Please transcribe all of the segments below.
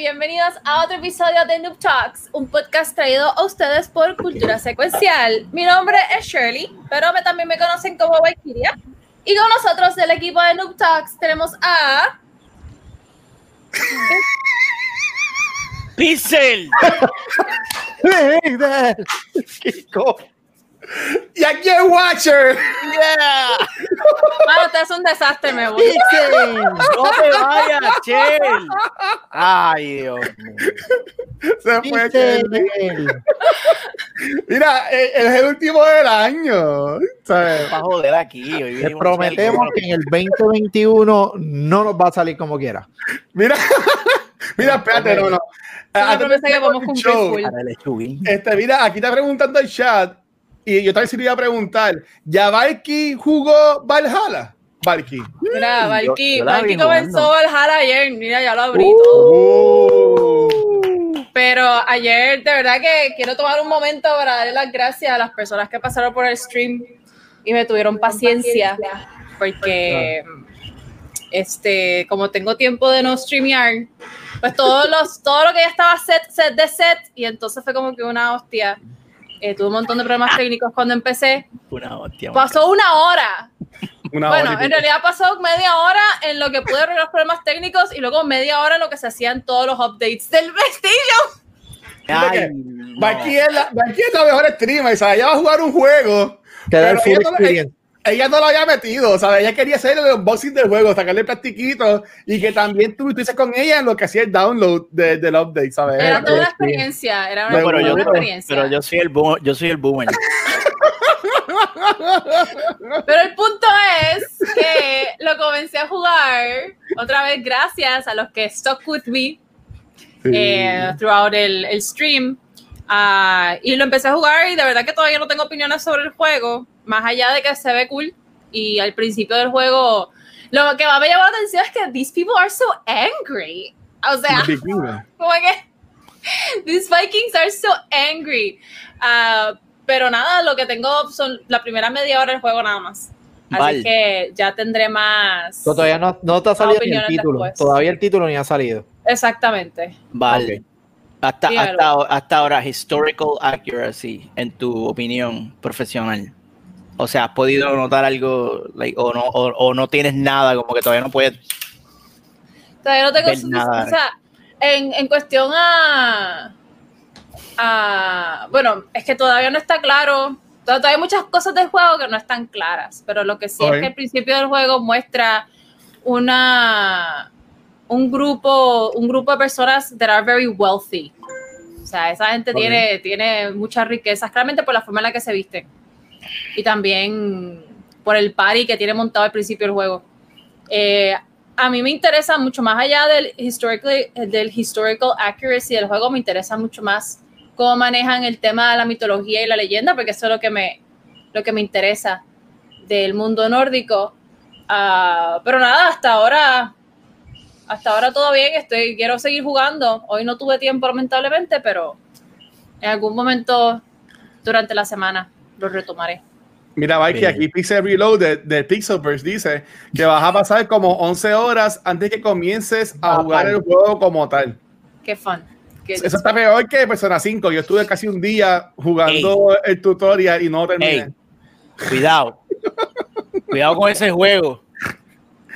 Bienvenidos a otro episodio de Noob Talks, un podcast traído a ustedes por Cultura Secuencial. Mi nombre es Shirley, pero me- también me conocen como Valkyria. Y con nosotros del equipo de Noob Talks tenemos a... Pixel. Kiko. Y aquí es Watcher. Yeah. Mano, usted es un desastre, me voy. No te vayas, Chel. Ay, Dios mío. Se fue. Kelly. Mira, eh, es el último del año. ¿sabes? Va a joder aquí. Hoy Les vinimos prometemos a que en el 2021 no nos va a salir como quiera. Mira, mira, espérate, no, no. Antes de promesa que podemos el cumplir. Este, mira, aquí está preguntando el chat. Y yo también se le iba a preguntar: ¿Ya Valky jugó Valhalla? Valky. Mira, Valky, Valky comenzó HAL ayer. Mira, ya lo abrí Uh. todo. Oh. Pero ayer, de verdad que quiero tomar un momento para darle las gracias a las personas que pasaron por el stream y me tuvieron paciencia, porque este, como tengo tiempo de no streamear, pues todos los, todo lo que ya estaba set, set de set, y entonces fue como que una hostia. Eh, tuve un montón de problemas técnicos cuando empecé. Una hostia. Pasó una hora. Una Bueno, hora en realidad pasó media hora en lo que pude arreglar los problemas técnicos y luego media hora en lo que se hacían todos los updates del PlayStation. Ay, Valky no. es la, Valky es la mejor streamer. O sea, ella va a jugar un juego. Te da el full experience. Ella no lo había metido, o sea, ella quería hacer el unboxing del juego, sacarle plastiquitos y que también tú estuviste con ella en lo que hacía el download de- del update, ¿sabes? Era toda una experiencia, era una, Pero toda yo- una pero- experiencia. Pero yo soy el boomer. Yo soy el boomer. Pero el punto es que lo comencé a jugar otra vez gracias a los que stuck with me Sí. eh, throughout el, el stream. Ah, y lo empecé a jugar y de verdad que todavía no tengo opiniones sobre el juego, más allá de que se ve cool. Y al principio del juego, lo que más me llamó la atención es que these people are so angry. O sea, como que these Vikings are so angry. Ah, pero nada, lo que tengo son la primera media hora del juego nada más. Así Vale. que ya tendré más. So, todavía no, no te ha salido ni el título. después. Todavía el título ni ha salido. Exactamente. Vale. Hasta, Dígalo. hasta, hasta ahora, historical accuracy, en tu opinión profesional. O sea, ¿has podido notar algo like, o, no, o, o no tienes nada, como que todavía no puedes? Todavía no tengo nada. O sea, en, en cuestión a, a- Bueno, es que todavía no está claro. Todavía hay muchas cosas del juego que no están claras. Pero lo que sí es que al principio del juego muestra una. Un grupo, un grupo de personas that are very wealthy. O sea, esa gente tiene, tiene muchas riquezas, claramente por la forma en la que se visten. Y también por el party que tiene montado al principio del juego. Eh, a mí me interesa mucho más allá del del historical accuracy del juego, me interesa mucho más cómo manejan el tema de la mitología y la leyenda, porque eso es lo que me, lo que me interesa del mundo nórdico. Ah, pero nada, hasta ahora, hasta ahora todo bien, estoy, quiero seguir jugando. Hoy no tuve tiempo lamentablemente, pero en algún momento durante la semana lo retomaré. Mira, Bien. aquí Pixel Reload de, Pixelverse dice que vas a pasar como 11 horas antes que comiences a Ah, jugar el juego como tal. Qué fun. Qué- Eso está peor que Persona 5. Yo estuve casi un día jugando el tutorial y no terminé. Ey, cuidado. cuidado con ese juego,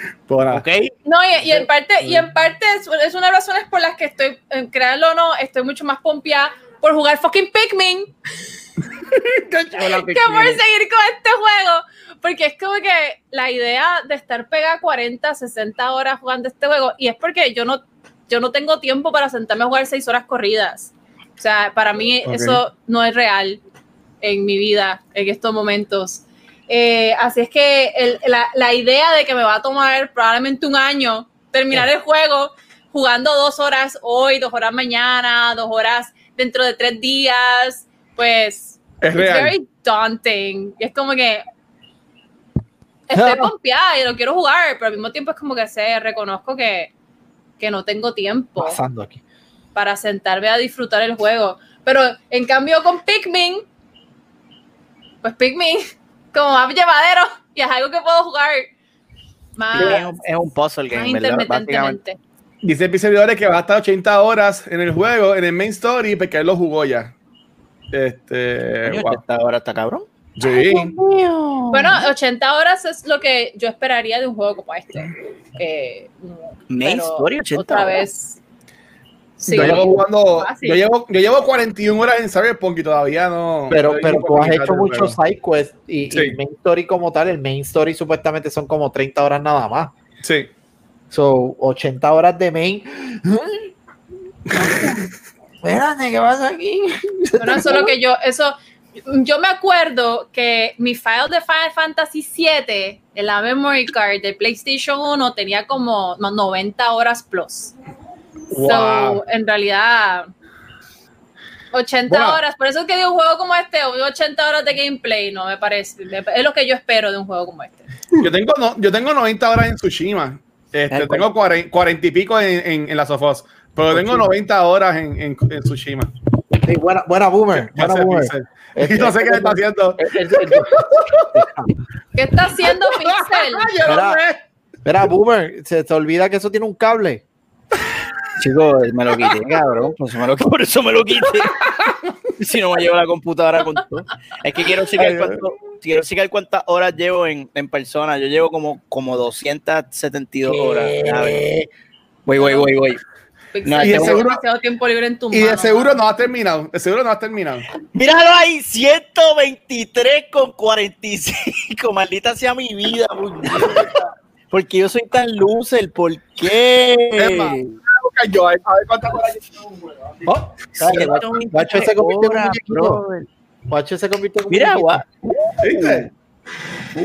Por nada. ¿ok? No, y, y en parte, y en parte es, es una de las razones por las que estoy, créanlo o no, estoy mucho más pompeada por jugar fucking Pikmin que por seguir con este juego. Porque es como que la idea de estar pegada 40, 60 horas jugando este juego, y es porque yo no, yo no tengo tiempo para sentarme a jugar 6 horas corridas. O sea, para mí Ok. eso no es real en mi vida en estos momentos. Eh, así es que el- la, la idea de que me va a tomar probablemente un año terminar el juego jugando dos horas hoy, dos horas mañana, dos horas dentro de tres días, pues Es it's real. very, daunting. Es como que estoy Ah. pompeada y lo quiero jugar, pero al mismo tiempo es como que sé, reconozco que, que no tengo tiempo Pasando aquí. para sentarme a disfrutar el juego. Pero en cambio con Pikmin, pues Pikmin, como más llevadero, y es algo que puedo jugar más, Es un, es un puzzle game, intermitentemente. Dice el servidores que va a estar 80 horas en el juego, en el main story, porque él lo jugó ya. Este. Wow. esta hora está cabrón. Sí. Bueno, 80 horas es lo que yo esperaría de un juego como este. Eh, Main pero story, 80 Otra horas. vez. Sí, yo llevo jugando. Yo llevo, yo llevo 41 horas en Cyberpunk y todavía no. Pero, no pero tú has hecho muchos side quests y, el main story como tal, el main story supuestamente son como 30 horas nada más. Sí. So, 80 horas de main. Espérate, ¿qué pasa aquí? Bueno, eso es lo que yo, eso, yo me acuerdo que mi file de Final Fantasy VII en la memory card de PlayStation 1 tenía como no, 90 horas plus. Wow. So, en realidad, 80 Bueno. horas. Por eso es que de un juego como este, 80 horas de gameplay, no me parece. Es lo que yo espero de un juego como este. Yo tengo, no, yo tengo 90 horas en Tsushima. Este, tengo 40, 40 y pico en, en, en la Sofos. Pero tengo 90 horas en, en, en Tsushima. Sí, buena, buena boomer. Buena sé, boomer. Pixel. Este- Y no sé qué está haciendo. ¿Qué está haciendo Pixel? Mira, boomer, se te olvida que eso tiene un cable. Chico, me lo quité, cabrón. Por eso me lo, por eso me lo quité. si no me llevo la computadora con todo. Es que quiero checar, cuánto, quiero checar cuántas horas llevo en, en persona. Yo llevo como, como 272 horas. A ver. Voy, voy, voy, voy. Pixel, No, y de tienes seguro- demasiado tiempo libre en tu Y de seguro no has terminado. De seguro no has terminado. Míralo ahí, 123 con 45. Maldita sea mi vida. Porque yo soy tan loser, ¿por qué? Emma. Yo, a ver cuántas horas yo. Oh, guacho, guacho se convirtió en un muñequito. Guacho se convirtió en Mira, muñequito. gua- ¿Viste?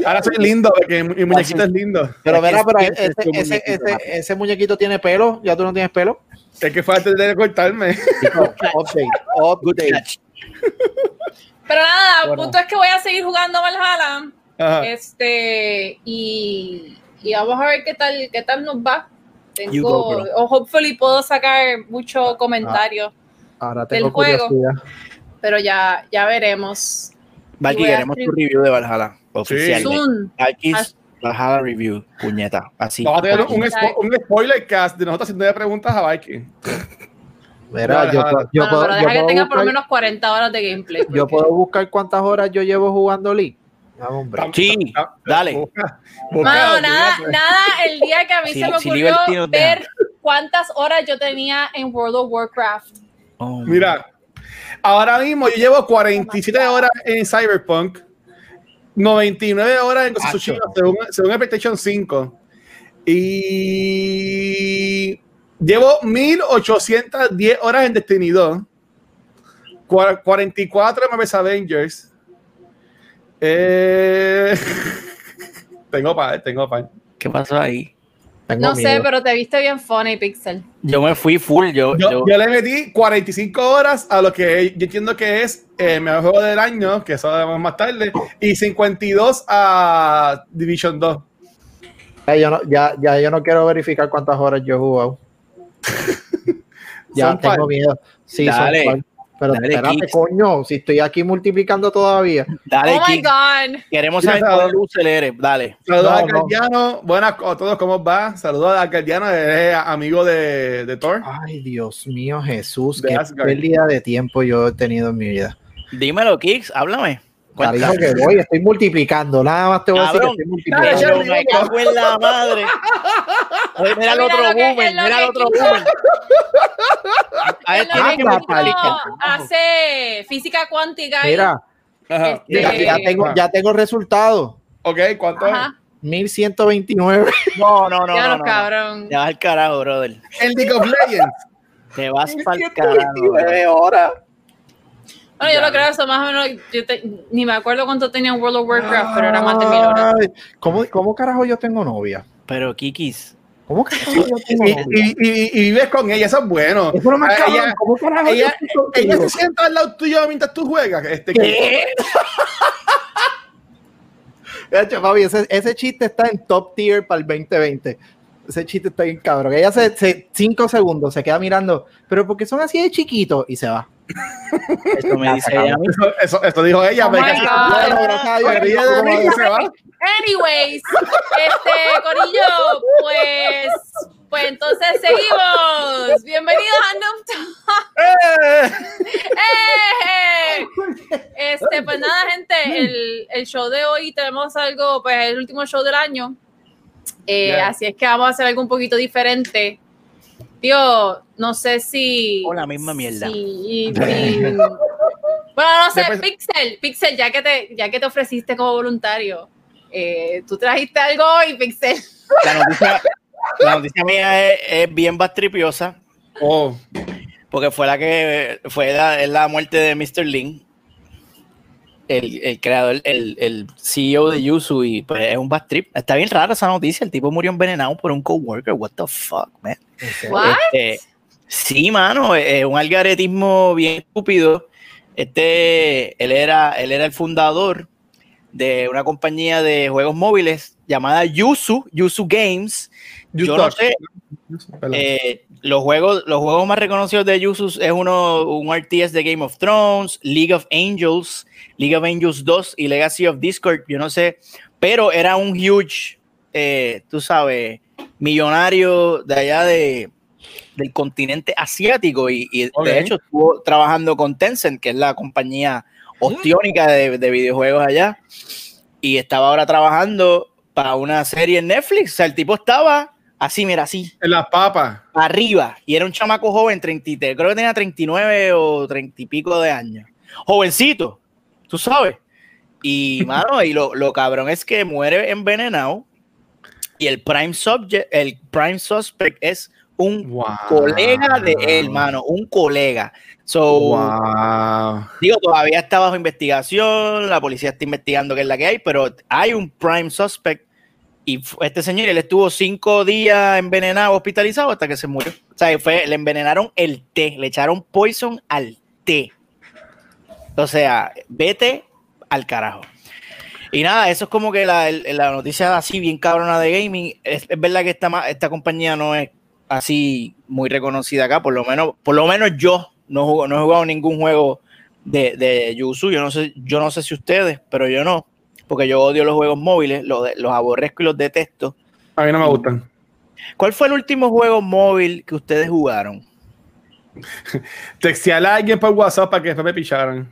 Ahora soy lindo, porque mi muñequito es lindo. Pero mira, pero es- ese, ese, muñequito, ese, ese muñequito tiene pelo. ¿Ya tú no tienes pelo? Es que fue antes de cortarme. update, Good update. Pero nada, el punto es que voy a seguir jugando Valhalla. Ajá. Este, y, y vamos a ver qué tal, qué tal nos va. Tengo, o hopefully puedo sacar muchos comentarios, Ahora Del tengo juego. curiosidad. pero ya, ya veremos. Valky, queremos tu review de Valhalla. Oficial. Valky's Valhalla review. Puñeta. Así. Vamos a tener un, spo- un spoiler cast de nosotros haciendo preguntas a Viking. Mira, No, yo, no, puedo- no. yo Bueno, puedo, pero yo deja que puedo tenga por lo menos 40 horas de gameplay. yo puedo buscar cuántas horas yo llevo jugando League. Un break. Sí, dale. Mano, nada, nada, el día que a mí Si- se me si ocurrió deja. ver cuántas horas yo tenía en World of Warcraft. Oh, Mira, ahora mismo yo llevo 47 horas en Cyberpunk, 99 horas en Ghost según, según el PlayStation 5. Y llevo 1810 horas en Destiny 2, cua- 44 en Marvel's Avengers. Eh, tengo par, tengo par. ¿Qué pasó ahí? Tengo No sé, pero te viste bien funny, Pixel. Yo me fui full. Yo, Yo, yo- yo le metí 45 horas a lo que yo entiendo que es el mejor juego del año, que eso vemos más tarde, y 52 a Division 2. Ya, yo no, ya, ya yo no quiero verificar cuántas horas yo he jugado. ya tengo par. miedo. Sí, son Dale. Pero Dale, espérate, Kix. coño, si estoy aquí multiplicando todavía. dale, oh my. God. Queremos saber sabe. cuál luz eres. Dale. Saludos No, a no. Cardiano. Buenas a todos, ¿cómo va? Saludos a Cardiano, es amigo de, de Thor. Ay, Dios mío, Jesús, De qué Asgard. pérdida de tiempo yo he tenido en mi vida. Dímelo, Kix. Háblame. Cariño Cuéntame. que voy, estoy multiplicando, nada más te voy a decir que estoy multiplicando. Cabrón, me cago en la madre. Oye, mira el Mira otro boomer. Mira el otro boomer. A Es este hace física cuántica. y- Mira, Ajá. Este- ya, ya tengo, ya tengo resultado. Ok, ¿cuánto es? Ajá, 1129. No, no, no. ya no, los no. cabrón. Te vas al carajo, brother. El League of Legends. Te vas para el carajo. 1129 horas. Bueno, yo lo creo eso más o menos. Yo te- ni me acuerdo cuánto tenía en World of Warcraft, pero era más de mil horas. ¿Cómo, ¿Cómo carajo yo tengo novia? Pero, Kikis, ¿Cómo que y, y, y, y vives con ella, eso es bueno. Eso es lo más Ah, cabrón. ella- ¿Cómo carajo Ella, ella se sienta al lado tuyo mientras tú juegas. Este, ¿Qué? Papi, ese, ese chiste está en top tier para el 2020. Ese chiste está bien cabrón. Ella se, se- cinco segundos se queda mirando, pero porque son así de chiquitos y se va. Eso me Ya, dice ella. Eso, eso, eso dijo ella. Oh. Bueno, gracias a Dios, ríe de mí se va. Anyways, este Corillo, pues, pues entonces seguimos. Bienvenidos a Noob Talk. ¡Eh! ¡Eh! Este, pues nada, gente, el, el show de hoy tenemos algo, pues el último show del año. Eh, Yeah. Así es que vamos a hacer algo un poquito diferente. Tío, no sé si. O la misma mierda. si- si- bueno, no sé, Después- Pixel, Pixel, ya que te, ya que te ofreciste como voluntario, eh, tú trajiste algo hoy, Pixel. La noticia, la noticia mía es, es bien bastripiosa, Oh, porque fue la que fue la, es la muerte de Mr. Lin, el, el creador, el, el CEO de Yuzu, y pues es un bad trip. Está bien rara esa noticia, el tipo murió envenenado por un coworker, what the fuck, man. What? Este, sí, mano, es un algaretismo bien estúpido. Este, él era, él era el fundador de una compañía de juegos móviles llamada Yuzu, Yuzu Games. Yo no sé, eh, los juegos, los juegos más reconocidos de Yuzu es uno, un RTS de Game of Thrones, League of Angels, League of Angels 2 y Legacy of Discord, yo no sé, pero era un huge, eh, tú sabes, millonario de allá de, del continente asiático y, de hecho estuvo trabajando con Tencent, que es la compañía ostiónica de, de videojuegos allá, y estaba ahora trabajando para una serie en Netflix, o sea, el tipo estaba así, mira, así, En las papas. arriba y era un chamaco joven, 33, creo que tenía 39 o 30 y pico de años. Jovencito, tú sabes. Y, mano, y lo, lo cabrón es que muere envenenado y el prime subject, el prime suspect es un Wow. colega de él, mano, un colega. So, Wow. digo, todavía está bajo investigación, la policía está investigando qué es la que hay, pero hay un prime suspect este señor, él estuvo cinco días envenenado, hospitalizado hasta que se murió. O sea, fue, le envenenaron el té, le echaron poison al té. O sea, vete al carajo. Y nada, eso es como que la, la noticia así bien cabrona de gaming. Es, verdad que esta, esta compañía no es así muy reconocida acá, por lo menos, por lo menos yo no, jugo- no he jugado ningún juego de, de Yuzu. Yo no sé, yo no sé si ustedes, pero yo no, porque yo odio los juegos móviles, los, de- los aborrezco y los detesto. A mí no me gustan. ¿Cuál fue el último juego móvil que ustedes jugaron? Textearle a alguien por WhatsApp para que después me picharan.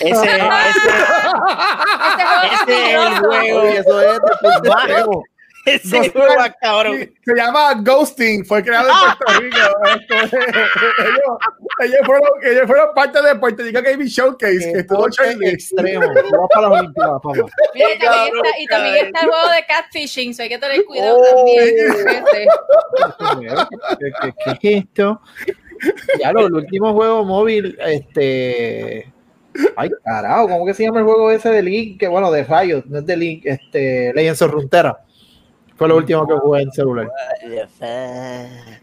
Ese, ese, Este juego es ese es el juego. Eso es extremo. ese Ghosting. juego, cabrón. Se llama Ghosting, fue creado en Puerto Rico. Ellos, fueron, ellos fueron parte de Puerto Rico Gaming Showcase, que estuvo extremo. Vas para las Olimpiadas, papá. Mira, y también, está, y también está el juego de catfishing, so hay que tener cuidado Oh. también. gente. ¿Qué, qué, qué es esto? Ya lo, el último juego móvil, este. Ay, carajo, ¿cómo que se llama el juego ese de Link? Que bueno, de Riot, no es de Link, este, Legends of Runeterra. Fue lo último que jugué en celular.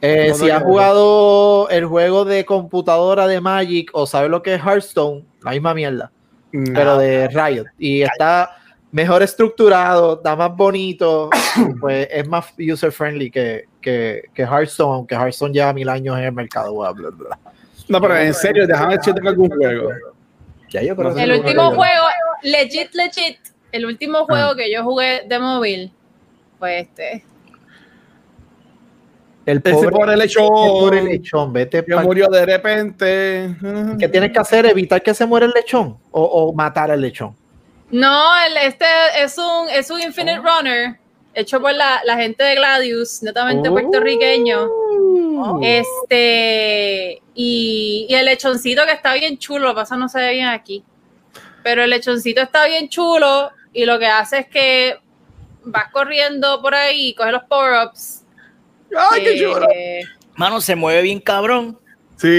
Eh, si has jugado el juego de computadora de Magic o sabes lo que es Hearthstone, la misma mierda, Mm. pero de Riot. Y está mejor estructurado, está más bonito, pues es más user friendly que, que, que Hearthstone, aunque Hearthstone lleva mil años en el mercado. bla, bla, bla. No, pero en serio, déjame decirte algún juego. Ya yo El último juego, legit, legit, el último juego que yo jugué de móvil fue este. El Ese pobre, por el el pobre lechón. lechón, vete Que murió de repente. ¿Qué tienes que hacer? ¿Evitar que se muera el lechón? ¿O, o matar al lechón? No, el, este es un, es un Infinite Runner hecho por la, la gente de Gladius, netamente Oh. puertorriqueño. Este, y, y el lechoncito que está bien chulo, lo que pasa no se ve bien aquí. Pero el lechoncito está bien chulo y lo que hace es que vas corriendo por ahí, coge los power-ups. ¡Ay, qué eh, chulo! Mano, se mueve bien cabrón. Sí,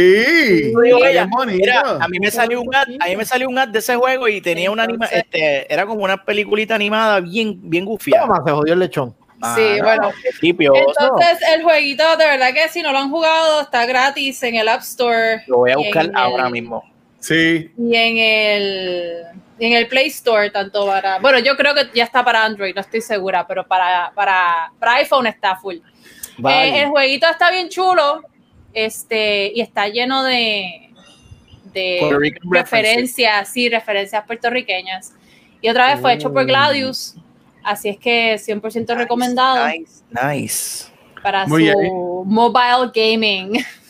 ella. Mira, a mí me salió un ad, a mí me salió un ad de ese juego y tenía una anima, este, era como una peliculita animada bien, bien gufia. Toma, se jodió el lechón. Sí, bueno. Entonces, el jueguito, de verdad que si no lo han jugado, está gratis en el App Store. Lo voy a buscar ahora el- mismo. Sí. Y en el, en el Play Store, tanto para. Bueno, yo creo que ya está para Android, no estoy segura, pero para, para, para iPhone está full. Vale. Eh, el jueguito está bien chulo este, y está lleno de, de referencias, sí, referencias puertorriqueñas. Y otra vez fue hecho por Mm. Gladius, así es que 100% recomendado Nice, nice. para Muy su bien. mobile gaming.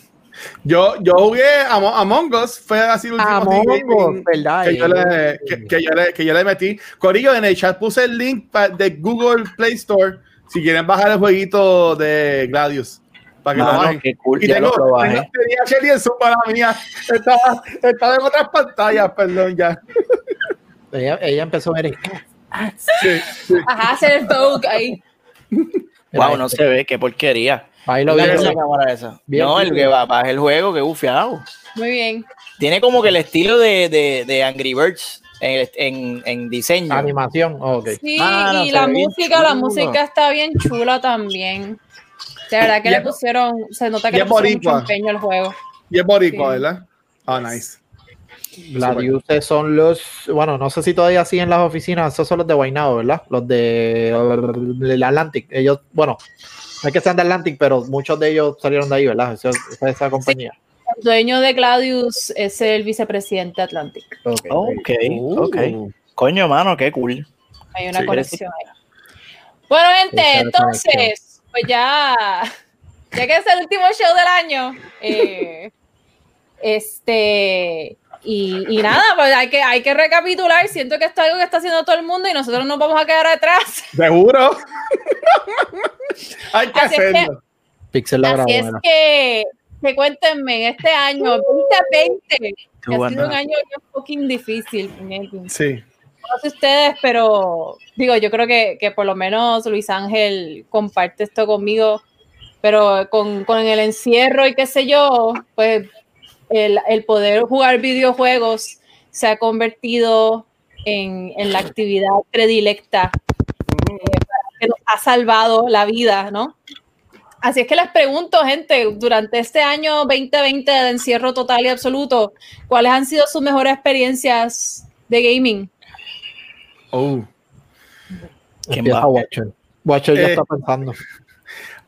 Yo, yo jugué Amo- Among Us, fue así el último Among así Us, ¿verdad? que, yo le, que, que yo le, que yo le metí. Corillo, en el chat puse el link de Google Play Store si quieren bajar el jueguito de Gladius. Para que lo bajen. qué cool. Y Ya tengo, lo tengo, bajé. tenía a Shelly en su para mía. Estaba, estaba en otras pantallas, perdón, ya. Ella, ella empezó a ver. Sí, sí. Ajá, hacer el ahí. Wow, no se ve, qué porquería. Ahí lo Mira vi. esa cámara esa. Bien, no, el que va baja el juego, que bufiado. Muy bien. Tiene como que el estilo de, de, de Angry Birds en, en, en diseño. Animación, ok. Sí, Mano, y la música, la música está bien chula también. De verdad que Y le es- pusieron, se nota que y le es pusieron mucho boricua. empeño al juego. Y es boricua, Sí. ¿verdad? Ah, nice. Gladiuses son los, bueno, no sé si todavía siguen las oficinas, esos son los de Guaynabo, ¿verdad? Los de el Atlantic. Ellos, bueno, no es que sean de Atlantic, pero muchos de ellos salieron de ahí, ¿verdad? Esa, esa, esa compañía. El dueño de Gladius es el vicepresidente Atlantic. Ok. Ok, Uh. ok. Coño, mano, qué cool. Hay una Sí. conexión ahí. Bueno, gente, entonces, pues ya, ya que es el último show del año, eh, este, y, y nada, pues hay que, hay que recapitular. Siento que esto es algo que está haciendo todo el mundo y nosotros nos vamos a quedar atrás. Seguro. Hay que Así es que- hacerlo. Pixel Así es que, que cuéntenme, este año 2020, que ha sido un año bien fucking difícil. Sí. No sé ustedes, pero digo, yo creo que, que por lo menos Luis Ángel comparte esto conmigo, pero con, con el encierro y qué sé yo, pues el, el poder jugar videojuegos se ha convertido en, en la actividad predilecta eh, que nos ha salvado la vida, ¿no? Así es que les pregunto, gente, durante este año 2020 de encierro total y absoluto, ¿cuáles han sido sus mejores experiencias de gaming? Oh. ¿Quién va? Watcher. Watcher ya Eh, está pensando.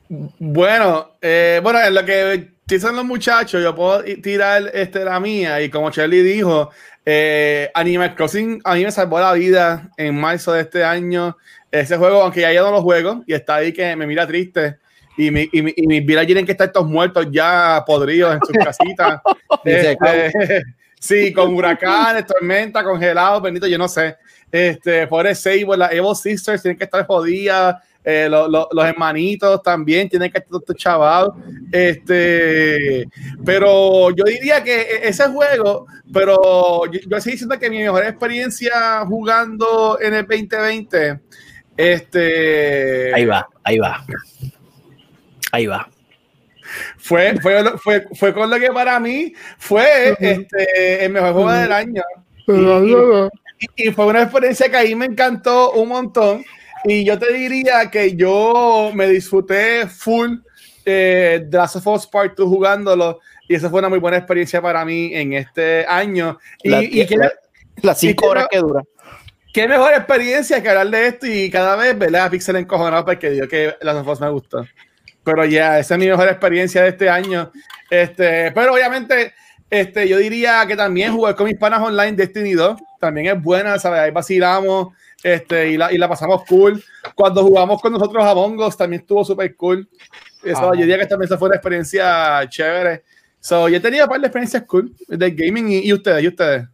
Bueno, eh, bueno, en lo que dicen los muchachos, yo puedo tirar este, la mía y como Charlie dijo, eh, Animal Crossing a mí me salvó la vida en marzo de este año. Ese juego, aunque ya yo no lo juego y está ahí que me mira triste y, mi, y, mi- y mis vidas tienen que estar todos muertos ya podridos en sus casitas. Este, sí, con huracanes, tormenta, congelados, bendito, yo no sé. Este, por el Sable, las Evo Sisters tienen que estar jodidas. Eh, lo- lo- los hermanitos también tienen que estar todos chavados. Este, pero yo diría que e- ese juego, pero yo, yo estoy diciendo que mi mejor experiencia jugando en el 2020, este, Ahí va, ahí va. Ahí va. fue, fue, lo- fue, fue con lo que para mí fue este, el mejor juego del año. Y, y fue una experiencia que ahí me encantó un montón. Y yo te diría que yo me disfruté full eh, de Last of Us Part 2 jugándolo. Y esa fue una muy buena experiencia para mí en este año. Y, La- y qué, la- Las cinco y- horas que dura. qué mejor experiencia que hablar de esto y cada vez verle a Pixel encojonado porque digo que Last of Us me gustó. Pero ya, esa es mi mejor experiencia de este año. Este, pero obviamente, este, yo diría que también jugar con mis panas online Destiny 2 también es buena, ¿sabes? Ahí vacilamos este, y, la, y la pasamos cool. Cuando jugamos con nosotros a Bongos también estuvo súper cool. Eso, Ah. Yo diría que también esa fue una experiencia chévere. So, yo he tenido un par de experiencias cool del gaming y, y ustedes, y ustedes.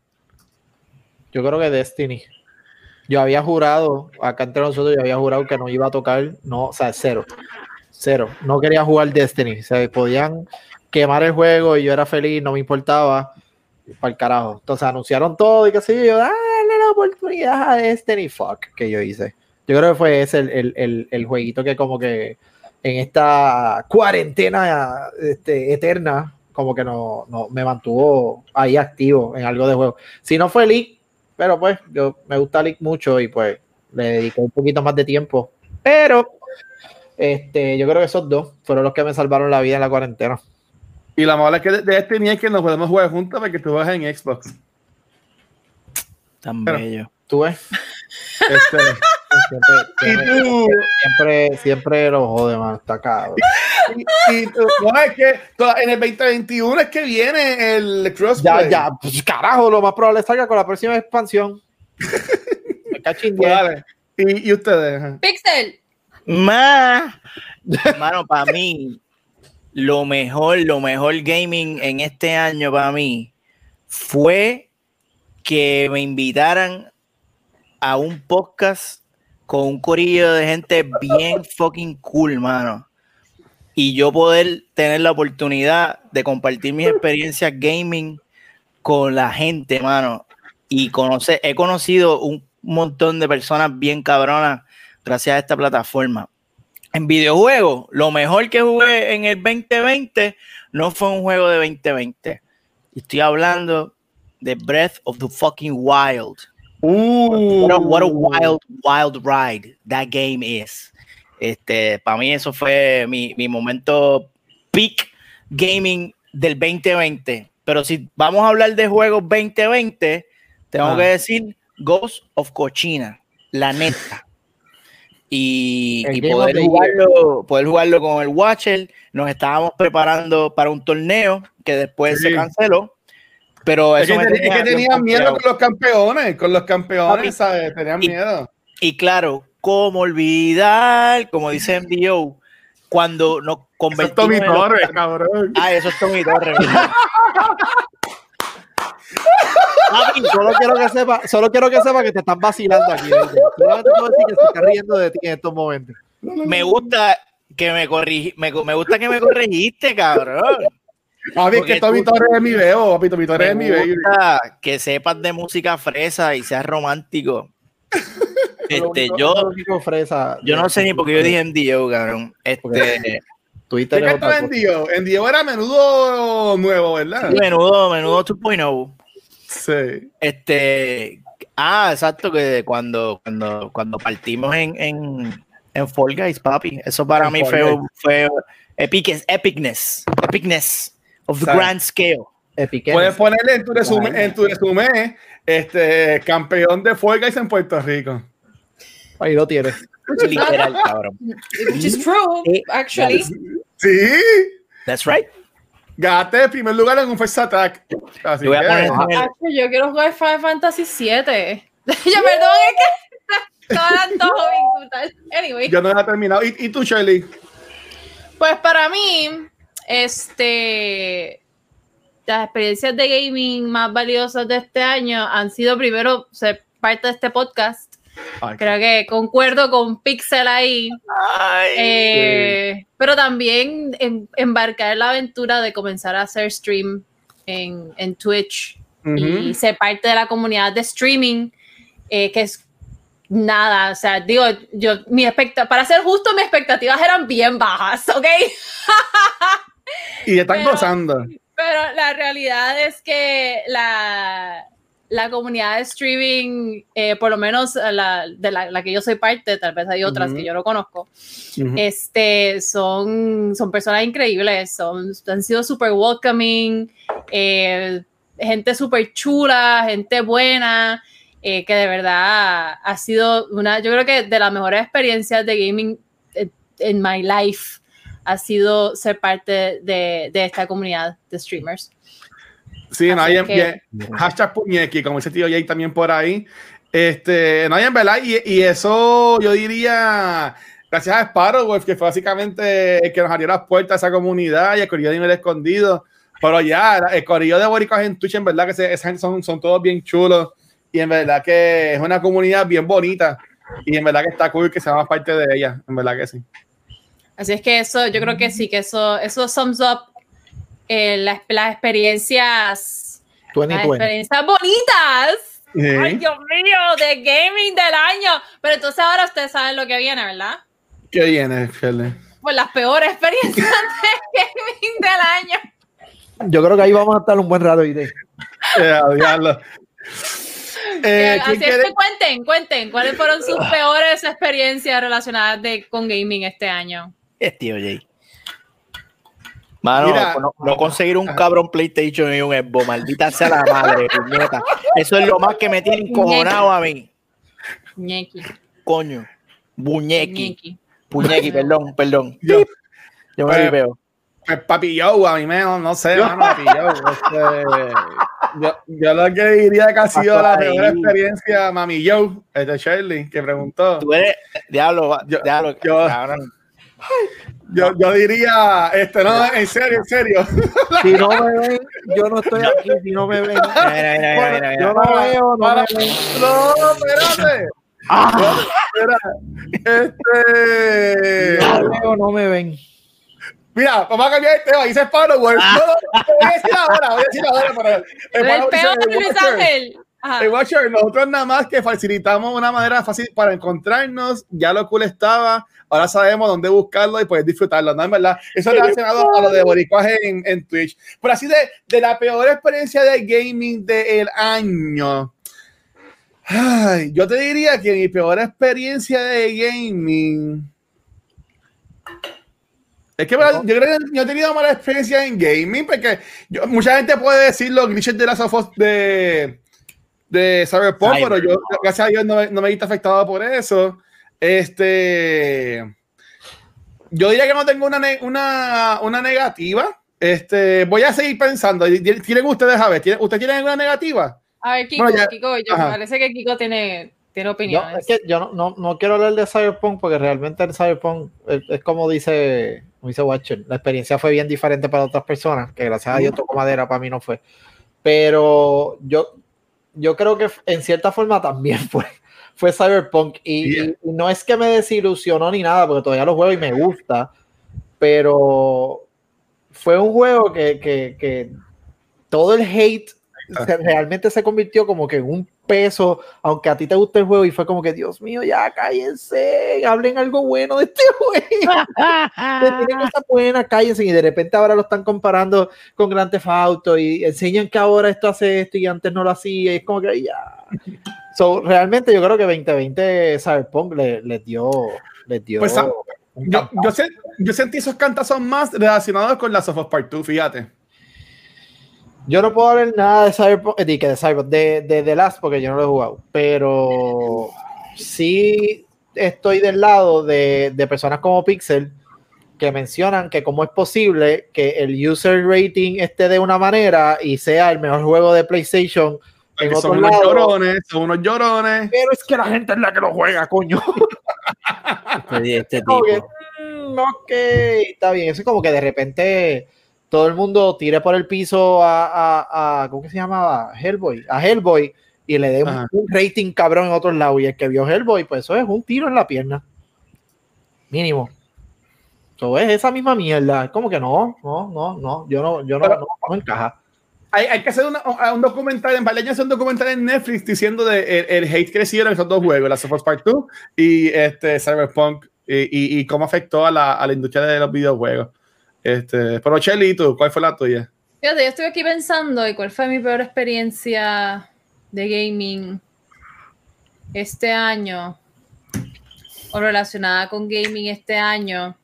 Yo creo que Destiny. Yo había jurado, acá entre nosotros, yo había jurado que no iba a tocar, no, o sea, cero. Cero. No quería jugar Destiny. O sea, podían quemar el juego y yo era feliz, no me importaba. Para el carajo. Entonces anunciaron todo y qué sé yo. yo, Dale la oportunidad a Destiny. Fuck, que yo hice. Yo creo que fue ese el, el, el, el jueguito que, como que en esta cuarentena este, eterna, como que no, no me mantuvo ahí activo en algo de juego. Si no fue League, pero pues yo me gusta League mucho y pues le dediqué un poquito más de tiempo. Pero Este, yo creo que esos dos fueron los que me salvaron la vida en la cuarentena. Y la mala que de, de este ni es que nos podemos jugar juntos porque tú vas en Xbox. Tan Pero- bello. ¿Tú ves? Este, Siempre, y siempre, tú, siempre, siempre lo jode, mano. Está cabrón. y, y tú- no, es que en el 2021 es que viene el Ya, crossplay. ya, pues carajo, lo más probable es salga con la próxima expansión. Me Pues. Y, y ustedes. Pixel. Más. Hermano, para mí, lo mejor, lo mejor gaming en este año para mí fue que me invitaran a un podcast con un corillo de gente bien fucking cool, mano. Y yo poder tener la oportunidad de compartir mis experiencias gaming con la gente, mano. Y conocer, he conocido un montón de personas bien cabronas gracias a esta plataforma. En videojuegos, lo mejor que jugué en el 2020 no fue un juego de 2020. Estoy hablando de Breath of the fucking Wild. What a, what a wild, wild ride that game is. Este, para mí eso fue mi, mi momento peak gaming del 2020. Pero si vamos a hablar de juegos 2020, tengo Ah. que decir Ghost of Cochina, la neta. Y, poder, jugarlo, poder jugarlo con el Watcher. Nos estábamos preparando para un torneo que después Sí. se canceló. Pero Es eso que, me ten- es que tenían miedo con los campeones, con los campeones, Papi. ¿sabes? Tenían Y- miedo. Y claro, ¿cómo olvidar? Como dice MDO, cuando nos Eso es convertimos Tommy los- Torres, cabrón. Ah, eso es Tommy Torres. Papi, solo quiero que sepa, solo quiero que sepa que te están vacilando aquí. Solamente puedo decir que se está riendo de ti en estos momentos. me gusta que me corrigi, me, me gusta que me corregiste, cabrón. Papi, es que Tommy tú- Torres es mi bebo, papi, Tommy Torres es mi gusta que sepas de música fresa y seas romántico. Este, yo, fresa, yo no sé ni por qué yo dije MDO, cabrón. Este, Twitter ¿Qué es otra en. Dio? En Dio era menudo nuevo, ¿verdad? menudo, menudo 2.0. Sí. Este, ah, exacto, que cuando, cuando, cuando partimos en, en, en Fall Guys, papi, eso para En mí fue, fue epic, epicness, epicness of the ¿Sabes? grand scale. Puedes ponerle en tu resumen, en tu resumen, este, campeón de Fall Guys en Puerto Rico. Ahí lo tienes. Literal, cabrón. Which is true, Eh, actually. Sí. That's right. El primer lugar en un First Attack. Así Yo voy a poner el- yo quiero jugar Final Fantasy 7. yo, perdón, es que todo antojo. Anyway. yo no he terminado. ¿Y, y tú, Shirley? Pues para mí, este, las experiencias de gaming más valiosas de este año han sido primero ser parte de este podcast. Ay, Creo que concuerdo con Pixel ahí, Ay, eh, pero también en- embarcar en la aventura de comenzar a hacer stream en, en Twitch ujú. y ser parte de la comunidad de streaming, eh, que es nada, o sea, digo, yo, mi expecta para ser justo, mis expectativas eran bien bajas, ¿ok? Y están Pero- gozando. Pero la realidad es que la, la comunidad de streaming, eh, por lo menos la, de la, la que yo soy parte, tal vez hay otras Ujú. que yo no conozco, Ujú. este, son, son personas increíbles, son, han sido súper welcoming, eh, gente súper chula, gente buena, eh, que de verdad ha sido una, yo creo que de las mejores experiencias de gaming eh, en my life ha sido ser parte de, de esta comunidad de streamers. Sí, no hay que- hashtag puñequi, como dice tío Jay también por ahí. Este, no hay en verdad, y, y eso yo diría, gracias a Sparrowwolf, que fue básicamente el que nos abrió las puertas a esa comunidad y el corrido de nivel escondido. Pero ya, el corrido de Boricos en Twitch, en verdad que se- esa gente son, son todos bien chulos y en verdad que es una comunidad bien bonita y en verdad que está cool que seamos parte de ella, en verdad que sí. Así es que eso, yo creo que sí, que eso, eso sums up eh, las, las experiencias, las 2020. experiencias bonitas. Ay, Dios mío, de gaming del año. Pero entonces ahora ustedes saben lo que viene, ¿verdad? ¿Qué viene, Shirley? Pues las peores experiencias de gaming del año. Yo creo que ahí vamos a estar un buen rato. ¿viste? Eh. Eh, Así ¿quién es que cuenten, cuenten, ¿cuáles fueron sus peores experiencias relacionadas de, con gaming este año? Es tío Jay. Mano, Mira. no, no conseguir un cabrón PlayStation y un Xbox, maldita sea la madre, puñeta. Eso es lo más que me tiene encojonado a mí. Ñequi, Coño. Buñequi. ñequi. Puñequi, perdón, perdón. Yo- Yo me Pues, veo. Pues Papi Joe, a mí me, no, sé, mano, Papi Joe. este, yo, yo lo que diría que ha sido la peor experiencia, Mami Joe, este Shirley, que preguntó. Tú eres, diablo, Yo- diablo, yo- cabrón. Yo, yo diría, este, no, en serio, en serio. Si no me ven, yo no estoy aquí. Si no me ven, Mira, mira, mira, mira, mira. yo no veo, no me ven. No, espérate. Ah. Espera, este. No veo, no me ven. Mira, vamos a cambiar el tema. Dice Follower. No, no, voy a decir ahora, voy a decir ahora. Para el, El dice, peor, el Luis. Ángel. Ajá. Watcher, nosotros nada más que facilitamos una manera fácil para encontrarnos. Ya lo cool estaba. Ahora sabemos dónde buscarlo y poder disfrutarlo. ¿no? En verdad, eso es relacionado a lo de Boricuas en, en Twitch. Pero así de, de la peor experiencia de gaming del año. Ay, yo te diría que mi peor experiencia de gaming. Es que ¿verdad? yo creo que yo he tenido mala experiencia en gaming porque yo- mucha gente puede decir los glitches de la Sofos de, de Cyberpunk, Cyber. pero yo, gracias a Dios, no, me- no me he visto afectado por eso. Este. Yo diría que no tengo una, una, una negativa. Este, voy a seguir pensando. ¿Tienen ustedes a ver? ¿tienen- ¿Ustedes tienen alguna negativa? A ver, Kiko, Bueno, ya- Kiko, yo, ajá. parece que Kiko tiene, tiene Yo, opiniones. es que yo no, no, no quiero hablar de Cyberpunk porque realmente el Cyberpunk es, es como dice, como dice Watcher, la experiencia fue bien diferente para otras personas, que gracias a Dios tocó madera, para mí no fue. Pero yo, yo creo que en cierta forma también fue, fue Cyberpunk y, Yeah. y- y no es que me desilusionó ni nada, porque todavía lo juego y me gusta, pero fue un juego que, que- que todo el hate se- realmente se convirtió como que en un peso, aunque a ti te guste el juego y fue como que, Dios mío, ya cállense, hablen algo bueno de este juego. Tienen cosas buenas, cállense y de repente ahora lo están comparando con Grand Theft Auto y enseñan que ahora esto hace esto y antes no lo hacía y es como que "Ay, ya. So, realmente yo creo que 2020 Cyberpunk le- les dio, les dio Pues, ah, Yo, yo, yo sentí esos cantazos más relacionados con la of Part 2, fíjate. Yo no puedo hablar nada de Cyberpunk, eh, de, que de Cyberpunk, de, de The Last porque yo no lo he jugado, pero sí estoy del lado de, de personas como Pixel que mencionan que cómo es posible que el user rating esté de una manera y sea el mejor juego de PlayStation en Porque otro son unos lado. llorones, son unos llorones. Pero es que la gente es la que lo juega, coño. Este, este que, tipo. mm, ok, está bien. Eso es como que de repente todo el mundo tire por el piso a, a, a- ¿cómo que se llamaba? Hellboy, a Hellboy y le dé un, rating cabrón en otros lados. Y el que vio Hellboy, pues eso es un tiro en la pierna. Mínimo. Eso es esa misma mierda. Es como que no, no, no, no. Yo no, yo no, Pero- no, no encaja. Hay, hay que hacer una- un documental, en Valencia hacer un documental en Netflix diciendo de el, el hate que recibieron esos dos juegos, la Soft of Part 2 y este Cyberpunk, y, y- y cómo afectó a la, a la industria de los videojuegos. Este, pero Shelly, ¿y tú? ¿Cuál fue la tuya? Fíjate, yo estoy aquí pensando y cuál fue mi peor experiencia de gaming este año o relacionada con gaming este año.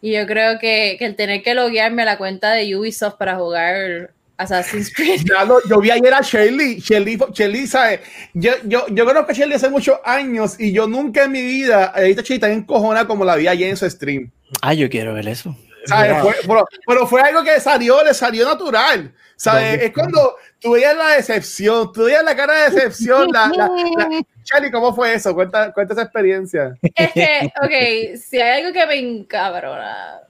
Y yo creo que, que el tener que loguearme a la cuenta de Ubisoft para jugar Assassin's Creed. Ya lo- yo vi ayer a Shelly, Shelly, Shelly, ¿sabes? Yo, yo, yo conozco a Shelly hace muchos años y yo nunca en mi vida he visto a Shelly tan encojona como la vi ayer en su stream. Ah, yo quiero ver eso. ¿Sabes? Fue- pero, pero fue algo que salió, le salió natural. ¿sabes? ¿Dónde Es cuando tú veías la decepción, tú veías la cara de decepción. La, la, la- Charlie, ¿cómo fue eso? Cuenta, cuenta esa experiencia. Es que, ok, si hay algo que me encabrona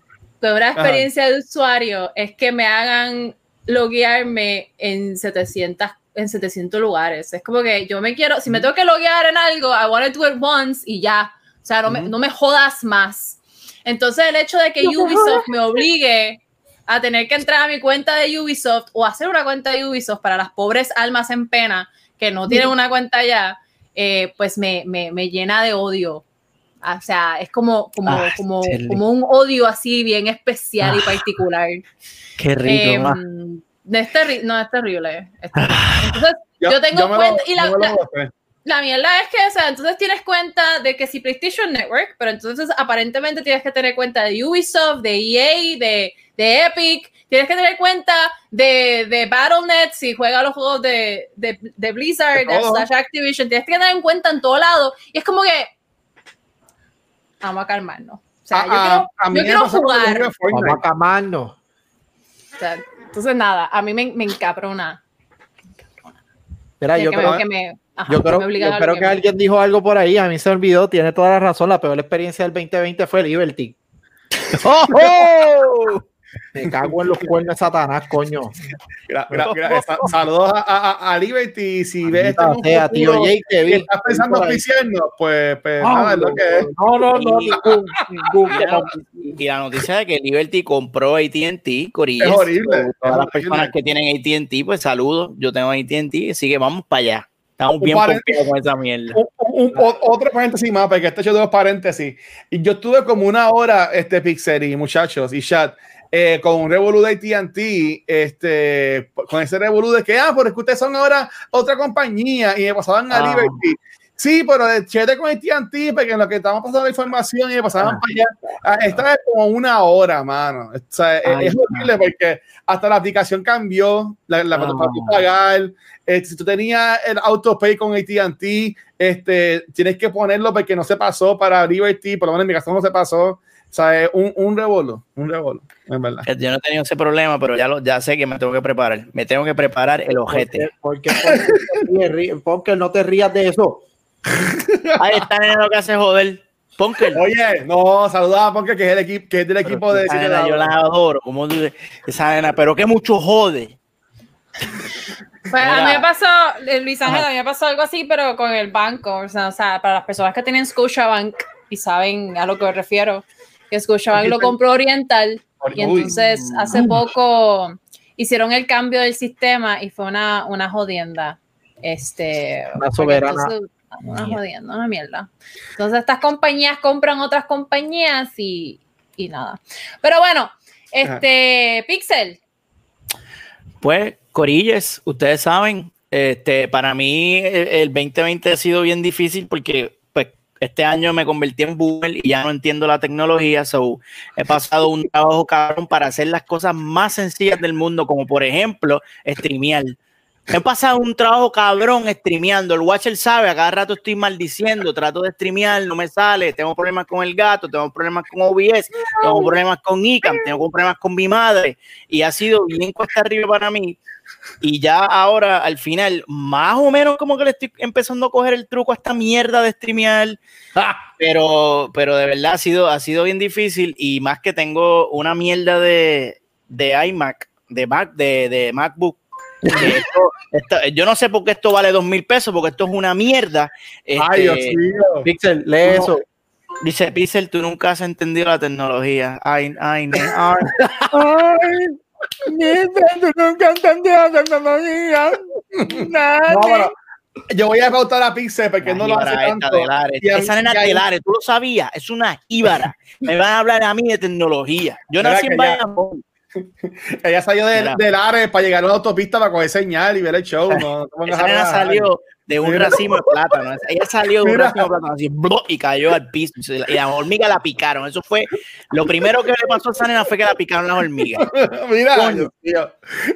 de una experiencia de usuario es que me hagan loguearme en 700, en 700 lugares. Es como que yo me quiero, si me tengo que loguear en algo, I want to do it once y ya. O sea, no me, Ujú. no me jodas más. Entonces, el hecho de que Ubisoft me obligue a tener que entrar a mi cuenta de Ubisoft o hacer una cuenta de Ubisoft para las pobres almas en pena que no tienen una cuenta ya, eh, pues me, me, me llena de odio. O sea, es como, como, Ah, como, como un odio así bien especial y Ah, particular. Qué rico. Em, no, es terri- no, es terrible. es terrible. Entonces, Yo, tengo lo- cuenta. y la. La mierda es que, o sea, entonces tienes cuenta de que si PlayStation Network, pero entonces aparentemente tienes que tener cuenta de Ubisoft, de EA, de, de Epic, tienes que tener cuenta de, de Battle.net si juega los juegos de, de, de Blizzard, De slash Activision, tienes que tener en cuenta en todo lado. Y es como que, vamos a calmarnos. O sea, yo Ah, quiero, ah, a mí yo quiero jugar. Vamos a camarnos. O sea, entonces nada, a mí me, me encabrona. Mira, que yo me- creo, que me- ajá, yo que creo, yo que me- alguien dijo algo por ahí, a mí se me olvidó, tiene toda la razón, la peor experiencia del 2020 fue Liberty. ¡Oh, oh! Me cago en los cuernos de Satanás, coño. Gra- gra- gra- sa- Saludos a, a, a Liberty. Si ves Maldita sea, tío Jake, vi. estás pensando oficiarnos, pues, pues nada, es lo que es. No, no, no, Y- ningún, ningún. Y la, y la noticia de que Liberty compró AT&T, Corillas. Es horrible, Todas las personas que tienen AT&T, pues saludos. Yo tengo AT&T, así que vamos para allá. Estamos Un bien pompeados con esa mierda. Un- un- o- otro paréntesis más, porque este hecho dos paréntesis. Y yo estuve como una hora, este Pixel y muchachos y chat, eh, con un Revolu de ATT, este, con ese Revolu de que, ah, pero es que ustedes son ahora otra compañía y me pasaban a Ah. Liberty. Sí, pero de chévere con AT&T, porque en lo que estamos pasando la información y me pasaban Ah. para allá, ah, esta es como una hora, mano. O sea, es- Ay, es horrible porque hasta la aplicación cambió, la, la Ah. para pagar, este, si tú tenías el autopay con AT&T, este, tienes que ponerlo porque no se pasó para Liberty, por lo menos en mi caso no se pasó. O sea, es un, un rebolo, un rebolo, en verdad. Yo no he tenido ese problema, pero ya, lo, ya sé que me tengo que preparar. Me tengo que preparar el ojete. ¿Por qué, por qué te ríes? Rí- Ponker, no te rías de eso. Ahí está nena, lo que hace joder. Ponker. Oye, no, saludaba porque que es, el equipo, que es del equipo de nena yo la Lados. adoro. Como tú- esa nena, pero que mucho jode. Pues a mí me pasó, eh, Luis Ángel, a mí me pasó algo así, pero con el banco. O sea, o sea, para las personas que tienen Scotiabank y saben a lo que me refiero, que Scotiabank lo compró Oriental y Uy. entonces hace poco hicieron el cambio del sistema y fue una, una jodienda. Este, Una soberana entonces- una jodienda, una mierda. Entonces estas compañías compran otras compañías y, y nada. Pero bueno, este, Pixel, Pues, Corilles, ustedes saben, este, para mí el, el 2020 ha sido bien difícil porque pues, este año me convertí en boomer y ya no entiendo la tecnología, so he pasado un trabajo cabrón para hacer las cosas más sencillas del mundo, como por ejemplo, streamear. He pasado un trabajo cabrón streameando. El Watcher sabe, a cada rato estoy maldiciendo, trato de streamear, no me sale, tengo problemas con el gato, tengo problemas con OBS, tengo problemas con ICAM, tengo problemas con mi madre y ha sido bien cuesta arriba para mí. Y ya ahora, al final, más o menos como que le estoy empezando a coger el truco a esta mierda de streamear. Pero, pero de verdad ha sido, ha sido bien difícil y más que tengo una mierda de, de iMac, de Mac, de, de MacBook. Que esto- esto- yo no sé por qué esto vale dos mil pesos, porque esto es una mierda. Ay, Dios Este, mío. Pixel, lee No. eso. Dice Pixel, tú nunca has entendido la tecnología. Ay, ay, ne- ay. nunca entendí la tecnología. No, pero yo voy a pautar a Pixel porque no lo hace tanto. de Lares. Esa nena de Lares, tú lo sabías, es una jíbara. Me van a hablar a mí de tecnología. Yo nací en ya- Bayamón. Ella salió de, Mira. del Ares para llegar a una autopista para coger señal y ver el show. No, Esa nena salió de un racimo de plátano. Ella salió de un racimo de plátano así, y cayó al piso. Y la hormiga la picaron. Eso fue lo primero que le pasó a esa nena fue que la picaron las hormigas. Mira, Coño. Dios mío.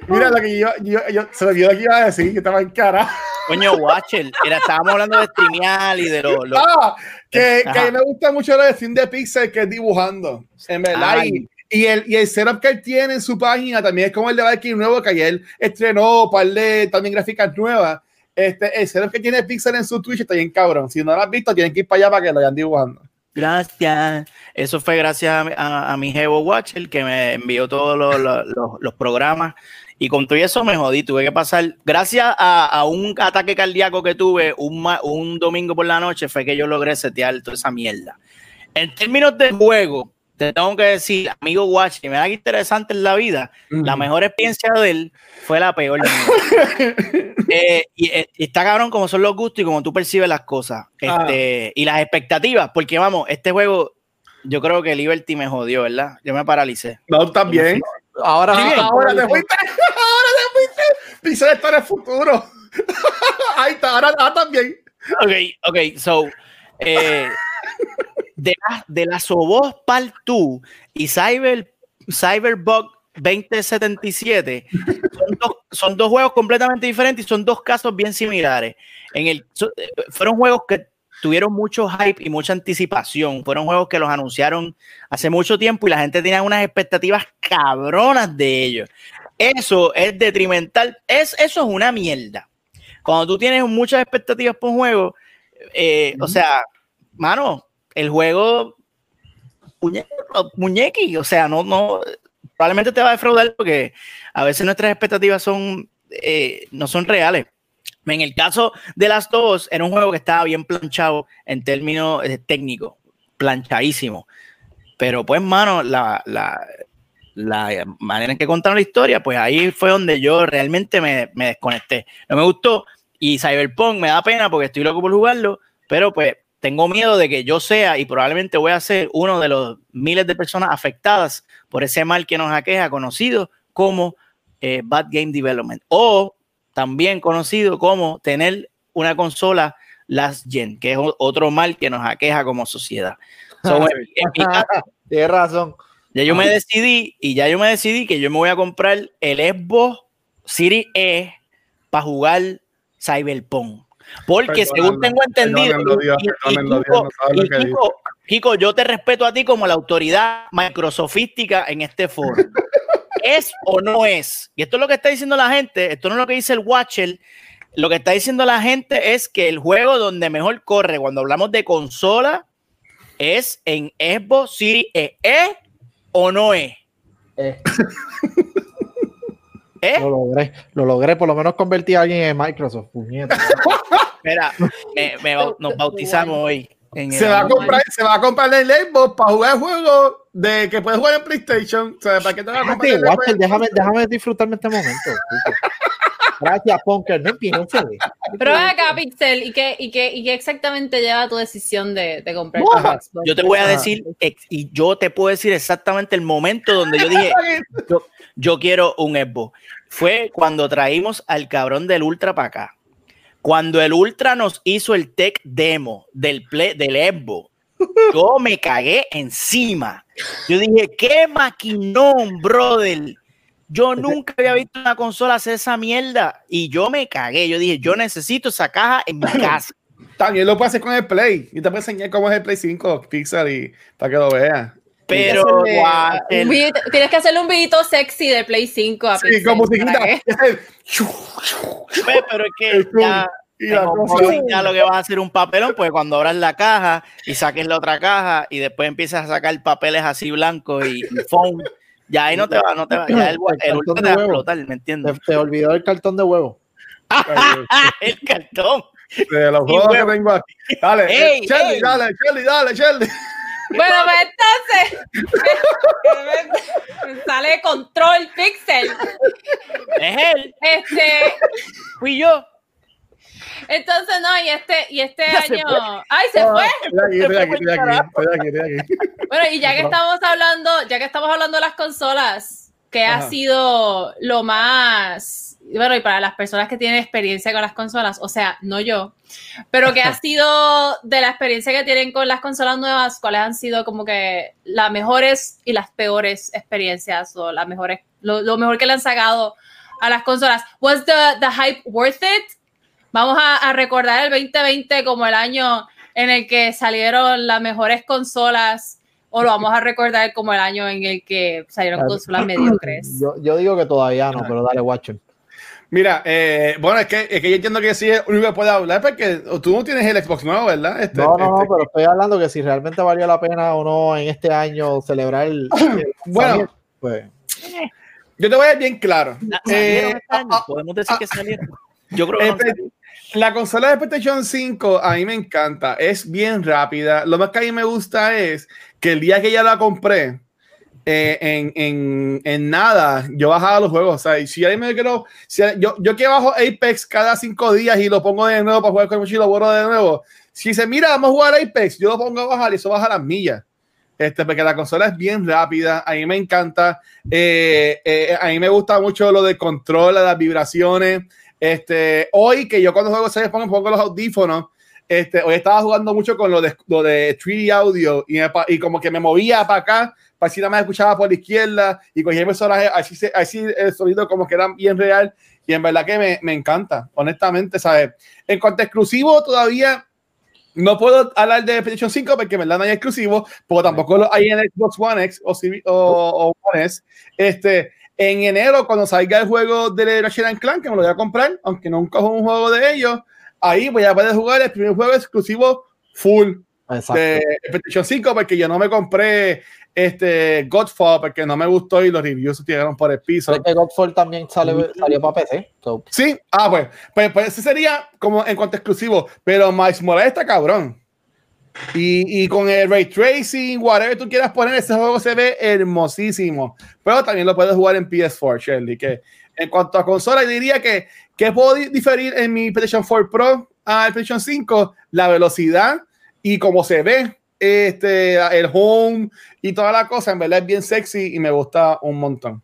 mira lo que yo, yo, yo se me olvidó lo que iba a decir, que estaba en cara. Coño, Watcher, era, estábamos hablando de streamear y de los- Ah, que, que a Ajá. mí me gusta mucho lo de Steam de Pixel, que es dibujando. En verdad. Ay. Y, el, y el setup que él tiene en su página también es como el de Valkyrie nuevo, que ayer estrenó par de también gráficas nuevas. Este, el setup que tiene Pixel en su Twitch está bien cabrón. Si no lo has visto, tienen que ir para allá para que lo vayan dibujando. Gracias. Eso fue gracias a, a, a mi Jevo Watcher que me envió todos los, los- los- programas. Y con todo eso me jodí. Tuve que pasar, gracias a, un ataque cardíaco que tuve un, un domingo por la noche, fue que yo logré setear toda esa mierda. En términos de juego, te tengo que decir, amigo me da que interesante en la vida. La mejor experiencia de él fue la peor. Eh, y, eh, y está cabrón como son los gustos y como tú percibes las cosas. Este, Y las expectativas, porque vamos, este juego, yo creo que Liberty me jodió, ¿verdad? Yo me paralicé. No, también. Ahora, Sí, ahora te fuiste. Ahora te fuiste. Está en el futuro. Ahí está, ahora, ahora también. Ok, ok, so. eh, de, la, de la Sobos Part 2 y Cyber, Cyberbug 2077 son dos, son dos juegos completamente diferentes y son dos casos bien similares. En el, eh, fueron juegos que tuvieron mucho hype y mucha anticipación. Fueron juegos que los anunciaron hace mucho tiempo y la gente tenía unas expectativas cabronas de ellos. Eso es detrimental. Es, eso es una mierda. Cuando tú tienes muchas expectativas por un juego, eh, o sea, mano, el juego muñe- muñequi, o sea, no, no, probablemente te va a defraudar porque a veces nuestras expectativas son, eh, no son reales. En el caso de las dos, era un juego que estaba bien planchado en términos eh, técnicos, planchadísimo. Pero pues, mano, la, la, la manera en que contaron la historia, pues ahí fue donde yo realmente me, me desconecté. No me gustó y Cyberpunk me da pena porque estoy loco por jugarlo, pero pues tengo miedo de que yo sea y probablemente voy a ser uno de los miles de personas afectadas por ese mal que nos aqueja, conocido como eh, Bad Game Development o también conocido como tener una consola last gen, que es otro mal que nos aqueja como sociedad. So, en- en mi caso, Tienes razón. ya yo me decidí y ya yo me decidí que yo me voy a comprar el Xbox Series E para jugar Cyberpunk. Porque según tengo entendido, perdónenlo, Dios, y- y perdónenlo, Kiko, Dios, no sabe lo y que dice. Kiko, Kiko, yo te respeto a ti como la autoridad microsofística en este foro. ¿Es o no es? Y esto es lo que está diciendo la gente, esto no es lo que dice el Watcher, lo que está diciendo la gente es que el juego donde mejor corre cuando hablamos de consola es en Xbox Series E. ¿Es o no es? Eh, ¿Eh? lo logré, lo logré, por lo menos convertí a alguien en Microsoft. puñeta. Mira, me- nos bautizamos hoy. en el Se va, a comprar, se va a comprar el Xbox para jugar juegos de que puedes jugar en PlayStation. O sea, ¿para qué te vas a comprar Déjate, el Watcher, Xbox? déjame, déjame disfrutarme este momento. Gracias, Punker. No empieces. Pero ven acá, Pixel, ¿y qué, y qué, y qué exactamente lleva tu decisión de, de comprar tu. Xbox? Yo te voy a Ajá. decir, y yo te puedo decir exactamente el momento donde yo dije, yo, yo quiero un Xbox. Fue cuando traímos al cabrón del Ultra para acá. Cuando el Ultra nos hizo el tech demo del, play, del Xbox, yo me cagué encima. Yo dije, qué maquinón, brother. Yo nunca había visto una consola hacer esa mierda y yo me cagué. Yo dije, yo necesito esa caja en mi casa. También lo puedes hacer con el Play. Y te voy a enseñar cómo es el Play 5 Pixel y para que lo veas. Pero el- tienes que hacerle un videito sexy de Play 5 a Sí, musiquita. ¿para qué? Pues, pero es que ya, lo que vas a hacer un papelón, pues cuando abras la caja y saques la otra caja y después empiezas a sacar papeles así blancos y, y foam, ya ahí no te va, no te va, ya el, El te va a explotar, ¿me entiendes? te olvidó el cartón de huevo. el cartón. De los juegos que tengo aquí. Dale, eh, Shelly, dale, Shelly, dale, Shelly. Bueno, pues entonces sale control Pixel. Es él, Este, fui yo. entonces no, y este, y este Ya se año. ¡Ay, se fue! Bueno, y ya que estamos hablando, ya que estamos hablando de las consolas, ¿qué ha sido lo más, bueno, y para las personas que tienen experiencia con las consolas, o sea, no yo, pero qué ha sido de la experiencia que tienen con las consolas nuevas, cuáles han sido como que las mejores y las peores experiencias o las mejores, lo, lo mejor que le han sacado a las consolas? ¿Was the, the hype worth it? Vamos a, a recordar el 2020 como el año en el que salieron las mejores consolas o lo vamos a recordar como el año en el que salieron consolas mediocres. Yo, yo digo que todavía no, pero dale, Watcher. Mira, eh, bueno, es que, es que yo entiendo que sí es único que puede hablar porque tú no tienes el Xbox nuevo, ¿verdad? Este, No, no, no, este, pero estoy hablando que si realmente valió la pena o no en este año celebrar el. el Bueno. pues. Yo te voy a ser bien claro. Eh, este año, ah, Podemos decir que salieron. Yo creo que no Este. La consola de PlayStation 5 a mí me encanta, es bien rápida. Lo más que a mí me gusta es que el día que ya la compré, eh, en, en, en nada, yo bajaba los juegos. O sea, y si ahí me quiero, si yo, yo que bajo Apex cada cinco días y lo pongo de nuevo para jugar con el y lo borro de nuevo. Si se mira, vamos a jugar Apex, yo lo pongo a bajar y eso baja las millas. Este, porque la consola es bien rápida, a mí me encanta. Eh, eh, a mí me gusta mucho lo del control, las vibraciones. Este, hoy que yo cuando juego se pongo, pongo los audífonos, este, hoy estaba jugando mucho con lo de, lo de 3D audio y, me y como que me movía para acá, para si nada más escuchaba por la izquierda y cogía el personaje, así, así el sonido como que era bien real y en verdad que me, me encanta, honestamente, ¿sabes? En cuanto a exclusivo, todavía no puedo hablar de PlayStation 5 porque en verdad no hay exclusivo, porque tampoco lo hay en Xbox One X o, o, o One S. Este, en enero, cuando salga el juego de Ratchet and Clank, que me lo voy a comprar, aunque nunca juego un juego de ellos, ahí voy a poder jugar el primer juego exclusivo full Exacto. de PlayStation 5 porque yo no me compré este Godfall porque no me gustó y los reviews se tiraron por el piso. Creo que Godfall también sale, salió para PC. so, Sí, ah, pues, pues, pues ese sería como en cuanto a exclusivo, pero Miles Morales está cabrón. Y, y con el ray tracing, whatever tú quieras poner, ese juego se ve hermosísimo. Pero también lo puedes jugar en PS4, Shirley. Que en cuanto a consola, diría que, que puedo di- diferir en mi PlayStation 4 Pro al PlayStation 5, la velocidad y cómo se ve este, el home y toda la cosa. En verdad es bien sexy y me gusta un montón.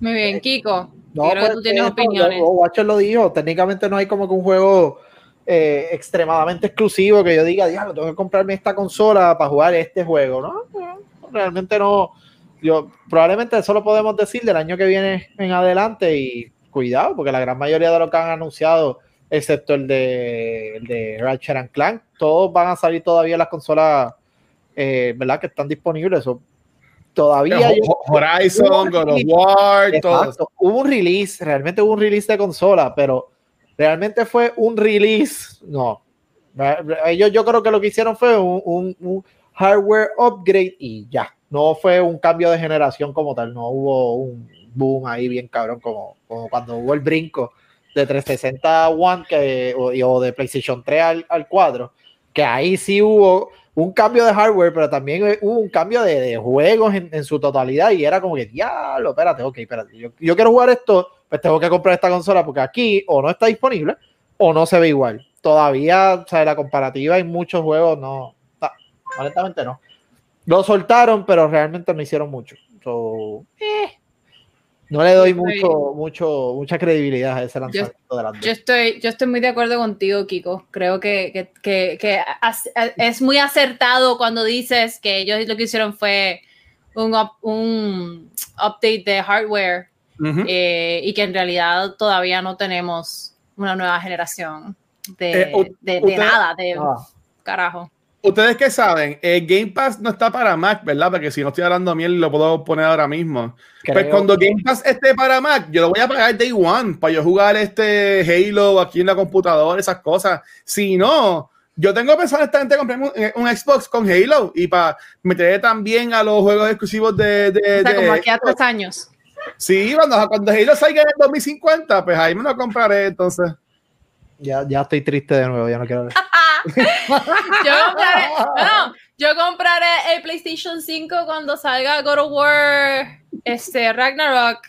Muy bien, Kiko. No, creo que pues, tú tienes eso, opiniones. lo- Watcher lo dijo, técnicamente no hay como que un juego eh, extremadamente exclusivo que yo diga, diablo, tengo que comprarme esta consola para jugar este juego, ¿no? Realmente no. Yo, probablemente eso lo podemos decir del año que viene en adelante y cuidado, porque la gran mayoría de lo que han anunciado, excepto el de, el de Ratchet and Clank, todos van a salir todavía las consolas, eh, ¿verdad? Que están disponibles. Eso, todavía yo- Horizon, God of War, todo. Hubo un release, realmente hubo un release de consola, pero realmente fue un release. No. Ellos yo creo que lo que hicieron fue un, hardware upgrade y ya. No fue un cambio de generación como tal. No hubo un boom ahí bien cabrón como, cuando hubo el brinco de 360 One que, o, o de PlayStation 3 al, al 4. Que ahí sí hubo un cambio de hardware, pero también hubo un cambio de, de juegos en, en su totalidad y era como que, diablo, espérate, ok, espérate, yo, yo quiero jugar esto, pues tengo que comprar esta consola porque aquí o no está disponible o no se ve igual. Todavía, o sea, la comparativa en muchos juegos no, honestamente no. Lo soltaron, pero realmente no hicieron mucho. So, eh, no le doy Yo mucho, mucho, mucha credibilidad a ese lanzamiento de las Yo estoy, yo estoy muy de acuerdo contigo, Kiko. Creo que, que, que- que as- es muy acertado cuando dices que ellos lo que hicieron fue un, up- un update de hardware Ujú. eh, y que en realidad todavía no tenemos una nueva generación de, Eh, de- de nada, de Ah, carajo. Ustedes que saben, el Game Pass no está para Mac, ¿verdad? Porque si no estoy hablando miel, lo puedo poner ahora mismo. Pues creo- cuando Game Pass esté para Mac, yo lo voy a pagar Day One para yo jugar este Halo aquí en la computadora, esas cosas. Si no, yo tengo pensado honestamente comprarme un, un Xbox con Halo y para meter también a los juegos exclusivos de. de- O sea, de como aquí a tres años. Sí, cuando, cuando Halo salga en el 2050, pues ahí me lo compraré entonces. ya, ya estoy triste de nuevo, ya no quiero ver. Yo compraré, bueno, yo compraré el PlayStation 5 cuando salga God of War este, Ragnarok.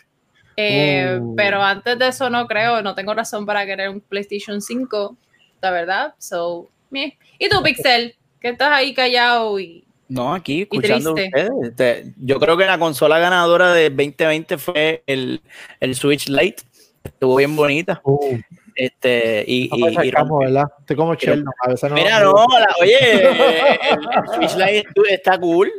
Eh, Uh. Pero antes de eso no creo, no tengo razón para querer un PlayStation 5, la verdad. So, meh. ¿Y tú, Pixel? Que estás ahí callado y No, aquí escuchando ustedes. Este, yo creo que la consola ganadora de 2020 fue el, el Switch Lite. Estuvo bien bonita. Uh, Este, y, no y- y. Estoy como Sheldon, a veces no. Mira, no, la- oye, el, el Switch Lite está cool,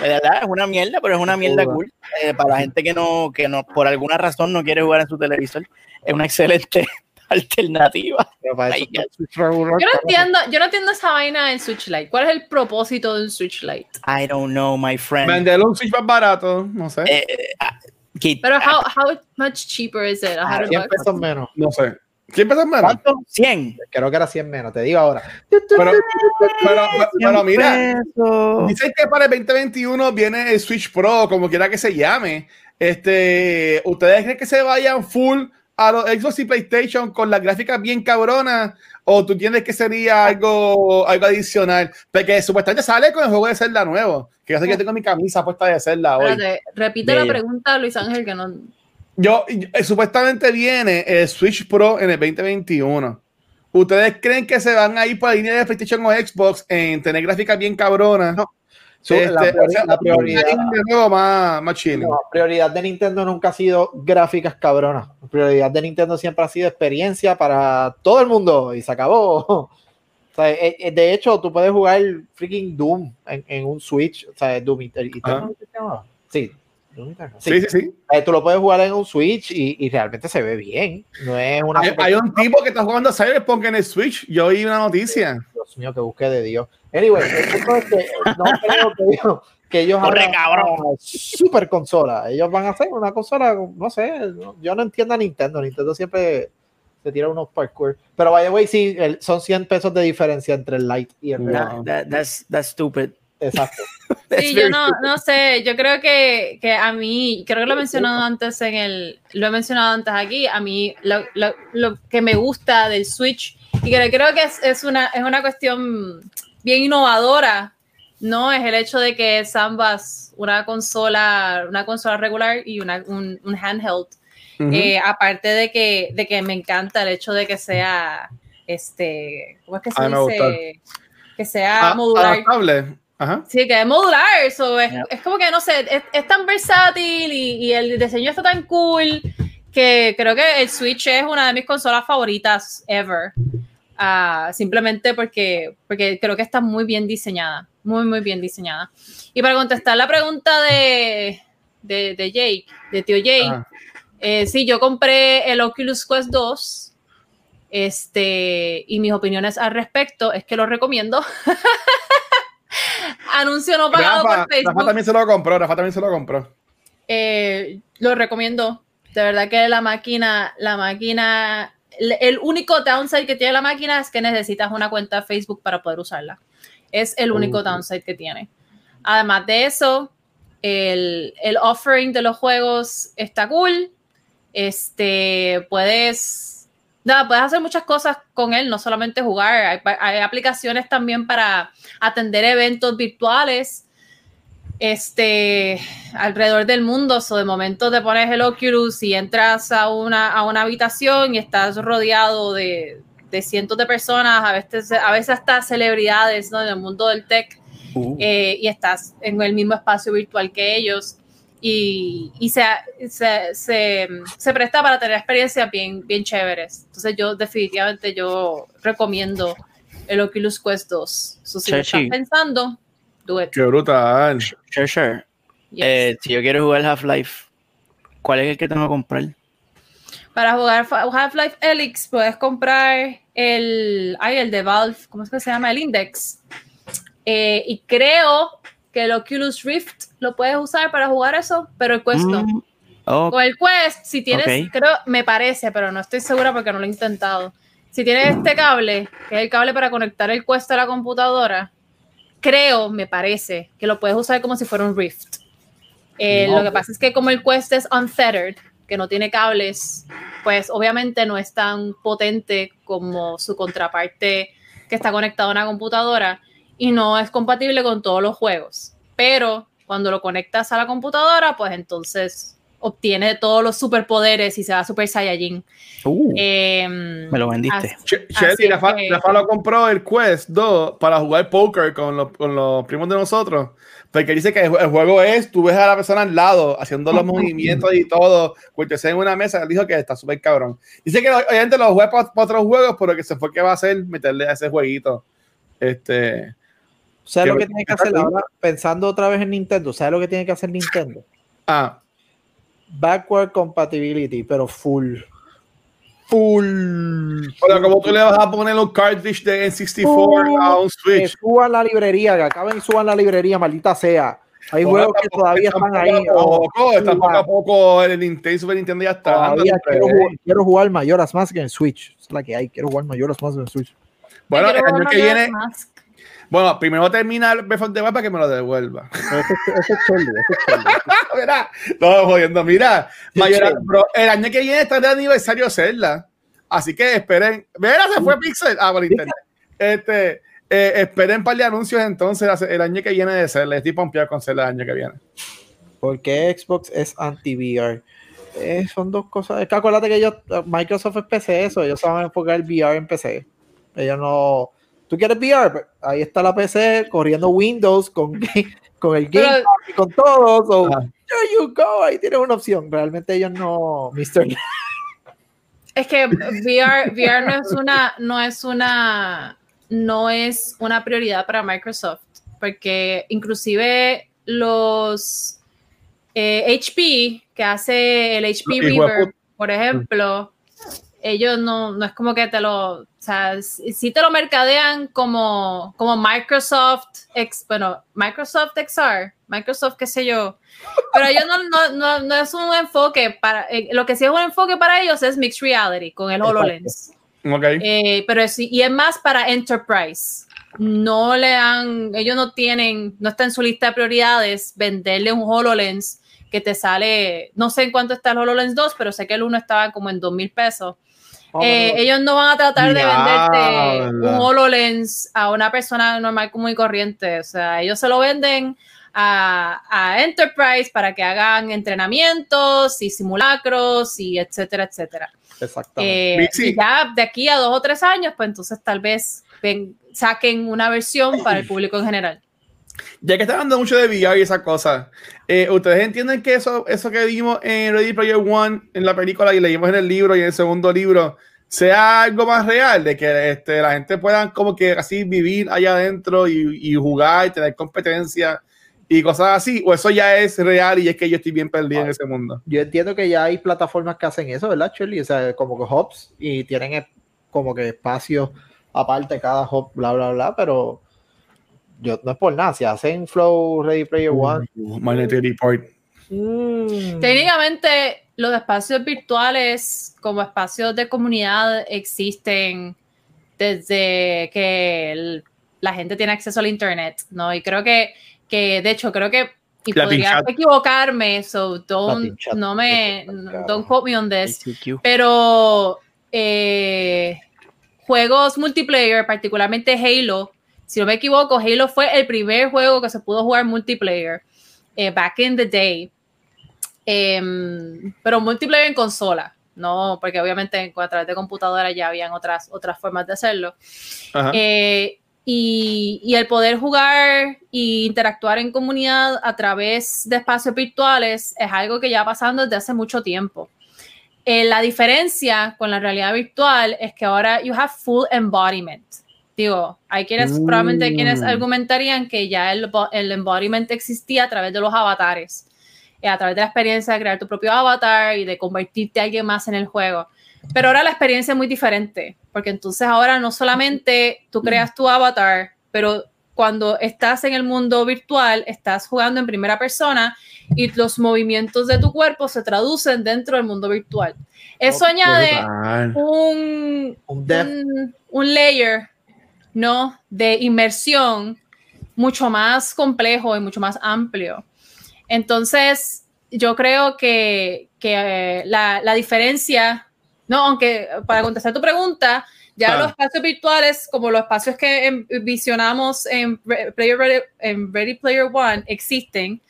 ¿verdad? Es una mierda, pero es una mierda cool. Eh, para la gente que no, que no, por alguna razón no quiere jugar en su televisor, es una excelente alternativa. Pero para eso yo no entiendo, yo no entiendo esa vaina en Switch Lite. ¿Cuál es el propósito de un Switch Lite? I don't know, my friend. Venderle un Switch más barato, no sé. Eh, ah, Kit, Pero how, how much cheaper is it? Ah, 100 100 bucks? pesos menos. No sé. ¿Quién empezó menos? ¿Cuánto? 100. Creo que era 100 menos, te digo ahora. Pero, pero, pero mira, pesos. Dicen que para el 2021 viene el Switch Pro, como quiera que se llame. Este, ¿Ustedes creen que se vayan full a los Xbox y PlayStation con las gráficas bien cabronas? ¿O tú entiendes que sería algo, algo adicional? Porque supuestamente sale con el juego de Zelda nuevo. Que yo sé que tengo mi camisa puesta de Zelda hoy. Espérate, repite la pregunta, Luis Ángel, que no. Yo, eh, supuestamente viene el Switch Pro en el 2021. ¿Ustedes creen que se van a ir por la línea de PlayStation o Xbox en tener gráficas bien cabronas? No. Este, la, priori- o sea, la prioridad, de nuevo más, más no, prioridad de Nintendo nunca ha sido gráficas cabronas. La prioridad de Nintendo siempre ha sido experiencia para todo el mundo y se acabó. O sea, eh, eh, de hecho, tú puedes jugar freaking Doom en, en un Switch. O sea, Doom Eter- Eternal, ¿qué se llama? Sí. Sí. Sí, sí, sí. Eh, tú lo puedes jugar en un Switch y, y realmente se ve bien. No es una. Hay, hay un tipo que está jugando Cyberpunk en el Switch. Yo oí una noticia. Dios mío, que busque de Dios. Anyway, el punto es que no creo que ellos, que ellos Corre, hagan cabrón. una super consola. Ellos van a hacer una consola, no sé, no- yo no entiendo a Nintendo. Nintendo siempre se tira unos parkour. Pero by the way, sí, el- son 100 pesos de diferencia entre el Lite y el. Real. That- that- that's, that's stupid. Exacto. Sí, yo no, no sé, yo creo que, que a mí, creo que lo he mencionado antes en el, lo he mencionado antes aquí, a mí lo, lo- lo que me gusta del Switch y que creo que es, es una, es una cuestión bien innovadora, ¿no? Es el hecho de que es ambas una consola, una consola regular y una, un, un handheld. Eh, aparte de que, de que me encanta el hecho de que sea, este, ¿cómo es que se Ah, dice? Que sea Ah, modular. adaptable. Ajá. Sí, que es modular, so es, Yeah. es como que no sé, es, es tan versátil y, y el diseño está tan cool que creo que el Switch es una de mis consolas favoritas ever. Ah, simplemente porque, porque creo que está muy bien diseñada, muy, muy bien diseñada. Y para contestar la pregunta de, de, de Jake, de tío Jake, eh, sí, yo compré el Oculus Quest 2. Este, y mis opiniones al respecto es que lo recomiendo. Anuncio no pagado Rafa, por Facebook. Rafa también se lo compró. Rafa también se lo compró. Eh, lo recomiendo. De verdad que la máquina, la máquina, el, único downside que tiene la máquina es que necesitas una cuenta de Facebook para poder usarla. Es el único downside que tiene. Además de eso, el, el offering de los juegos está cool. Este, puedes, nada, puedes hacer muchas cosas con él, no solamente jugar. Hay aplicaciones también para atender eventos virtuales este, alrededor del mundo. So, de momento te pones el Oculus y entras a una, a una habitación y estás rodeado de, de cientos de personas, a veces, a veces hasta celebridades ¿no? en el mundo del tech Uh, eh, y estás en el mismo espacio virtual que ellos y, y se, se, se, se presta para tener experiencias bien, bien chéveres. Entonces yo definitivamente yo recomiendo el Oculus Quest 2. So, si lo estás pensando, do it. Qué brutal. sure, sure. Yes. Eh, si yo quiero jugar Half-Life, ¿cuál es el que tengo que comprar? Para jugar Half-Life Helix puedes comprar el, ay, el de Valve, ¿cómo es que se llama? El Index. Eh, y creo que el Oculus Rift lo puedes usar para jugar eso, pero el Quest no. Mm, oh, Con el Quest, si tienes, creo, me parece, pero no estoy segura porque no lo he intentado. Si tienes este cable, que es el cable para conectar el Quest a la computadora, creo, me parece, que lo puedes usar como si fuera un Rift. Eh, No. Lo que pasa es que como el Quest es unfettered, que no tiene cables, pues obviamente no es tan potente como su contraparte que está conectado a una computadora y no es compatible con todos los juegos. Pero cuando lo conectas a la computadora, pues entonces obtiene todos los superpoderes y se va Super Saiyajin. uh, Em, me lo vendiste. Shelly, es Rafa, que- Rafa lo compró el Quest 2 para jugar póker con los, con los primos de nosotros. Porque dice que el, el juego es, tú ves a la persona al lado haciendo los movimientos y todo, cuéntese en una mesa, él dijo que está súper cabrón. Dice que obviamente lo juega para, otros juegos, pero que se fue que va a hacer meterle a ese jueguito. Este, ¿Sabes lo que tiene que hacer ahora? Pensando otra vez en Nintendo, ¿sabes lo que tiene que hacer Nintendo? ah, Backward compatibility, pero full. Full. pero como tú le vas a poner un cartridge de N64 a un Que Switch. suban la librería, que acaben y suban la librería, maldita sea. Hay Bueno, juegos que todavía están ahí. poco, vamos, está poco a poco el Nintendo Super Nintendo ya está. Quiero, jugar, quiero jugar Mayoras Mask en Switch. Es la que hay. Quiero jugar Mayoras Mask en Switch. Bueno, el año que viene, Mask. Bueno, primero termina of the Wild para que me lo devuelva. Ese es ese es mira, no, jodiendo, mira, bro, el año que viene está de aniversario Zelda, así que esperen, mira, se fue Pixel, ah, por internet, este, eh, esperen un par de anuncios entonces el año que viene de Zelda, estoy pompeado con Zelda el año que viene. Porque Xbox es anti-VR. Eh, son dos cosas. Es que acuérdate que ellos, Microsoft es PC, eso. Ellos se van a enfocar el VR en PC. Ellos no. ¿Tú quieres VR? Pues, ahí está la PC corriendo Windows con, con el Game Pero- y con todo. So, Ah. there you go. Ahí tienes una opción. Realmente ellos no, Mr. Es que VR, VR no es una, no es una, no es una prioridad para Microsoft, porque inclusive los eh, HP, que hace el HP Reverb, por ejemplo, ellos no, no es como que te lo, o sea, si te lo mercadean como, como Microsoft, X, bueno, Microsoft XR, Microsoft qué sé yo, pero ellos no, no, no, no es un enfoque para, eh, lo que sí es un enfoque para ellos es Mixed Reality con el. HoloLens. Ok. Eh, pero es, y es más para Enterprise. No le han, ellos no tienen, no está en su lista de prioridades venderle un HoloLens que te sale, no sé en cuánto está el HoloLens 2, pero sé que el 1 estaba como en 2 mil pesos. Eh, ellos no van a tratar de venderte un. HoloLens a una persona normal común y corriente. O sea, ellos se lo venden a, a Enterprise para que hagan entrenamientos y simulacros y etcétera, etcétera. Exactamente. Eh, y ya de aquí a dos o tres años, pues entonces tal vez ven- saquen una versión para el público en general. Ya que está hablando mucho de VR y esas cosas, eh, ¿ustedes entienden que eso, eso que vimos en Ready Player One, en la película, y leímos en el libro y en el segundo libro, sea algo más real? De que este, la gente pueda como que así vivir allá adentro y, y jugar y tener competencia y cosas así, o eso ya es real y es que yo estoy bien perdido en ese mundo. Yo entiendo que ya hay plataformas que hacen eso, ¿verdad, Shirley? O sea, como que hubs y tienen eh, como que espacios aparte cada hub, bla, bla, bla, pero yo no es por nada. Si hacen Flow Ready Player One, Minority Report. mm, Técnicamente, los espacios virtuales como espacios de comunidad existen desde que el- la gente tiene acceso al Internet, ¿no? Y creo que, que de hecho, creo que, y Latin podría chat. equivocarme, so don't, no me, don't quote me on this, ICQ. pero eh, juegos multiplayer, particularmente Halo, si no me equivoco, Halo fue el primer juego que se pudo jugar multiplayer eh, back in the day. Em, pero multiplayer en consola, no, porque obviamente a través de computadora ya habían otras, otras formas de hacerlo. Eh, y, y el poder jugar e interactuar en comunidad a través de espacios virtuales es algo que ya pasando desde hace mucho tiempo. Eh, la diferencia con la realidad virtual es que ahora you have full embodiment. Digo, hay quienes, Mm. probablemente quienes argumentarían que ya el, el embodiment existía a través de los avatares, eh, a través de la experiencia de crear tu propio avatar y de convertirte a alguien más en el juego. Pero ahora la experiencia es muy diferente, porque entonces ahora no solamente tú creas tu avatar, pero cuando estás en el mundo virtual, estás jugando en primera persona y los movimientos de tu cuerpo se traducen dentro del mundo virtual. Eso Ok. añade un, un, un layer ¿no? de inmersión mucho más complejo y mucho más amplio. Entonces, yo creo que, que eh, la, la diferencia, no, aunque para contestar tu pregunta, ya los espacios virtuales, como los espacios que em- visionamos en Ready Player One, existen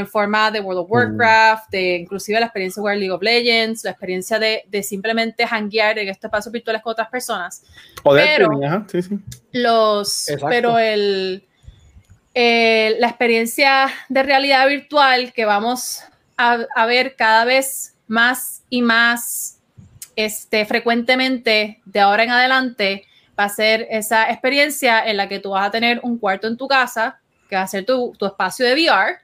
en forma de World of Warcraft, de inclusive la experiencia de jugar League of Legends, la experiencia de, de simplemente hanguear en estos espacios virtuales con otras personas O de pero- ajá, sí, sí. los Exacto. pero el, el- la experiencia de realidad virtual que vamos a, a ver cada vez más y más este, frecuentemente de ahora en adelante va a ser esa experiencia en la que tú vas a tener un cuarto en tu casa que va a ser tu, tu espacio de VR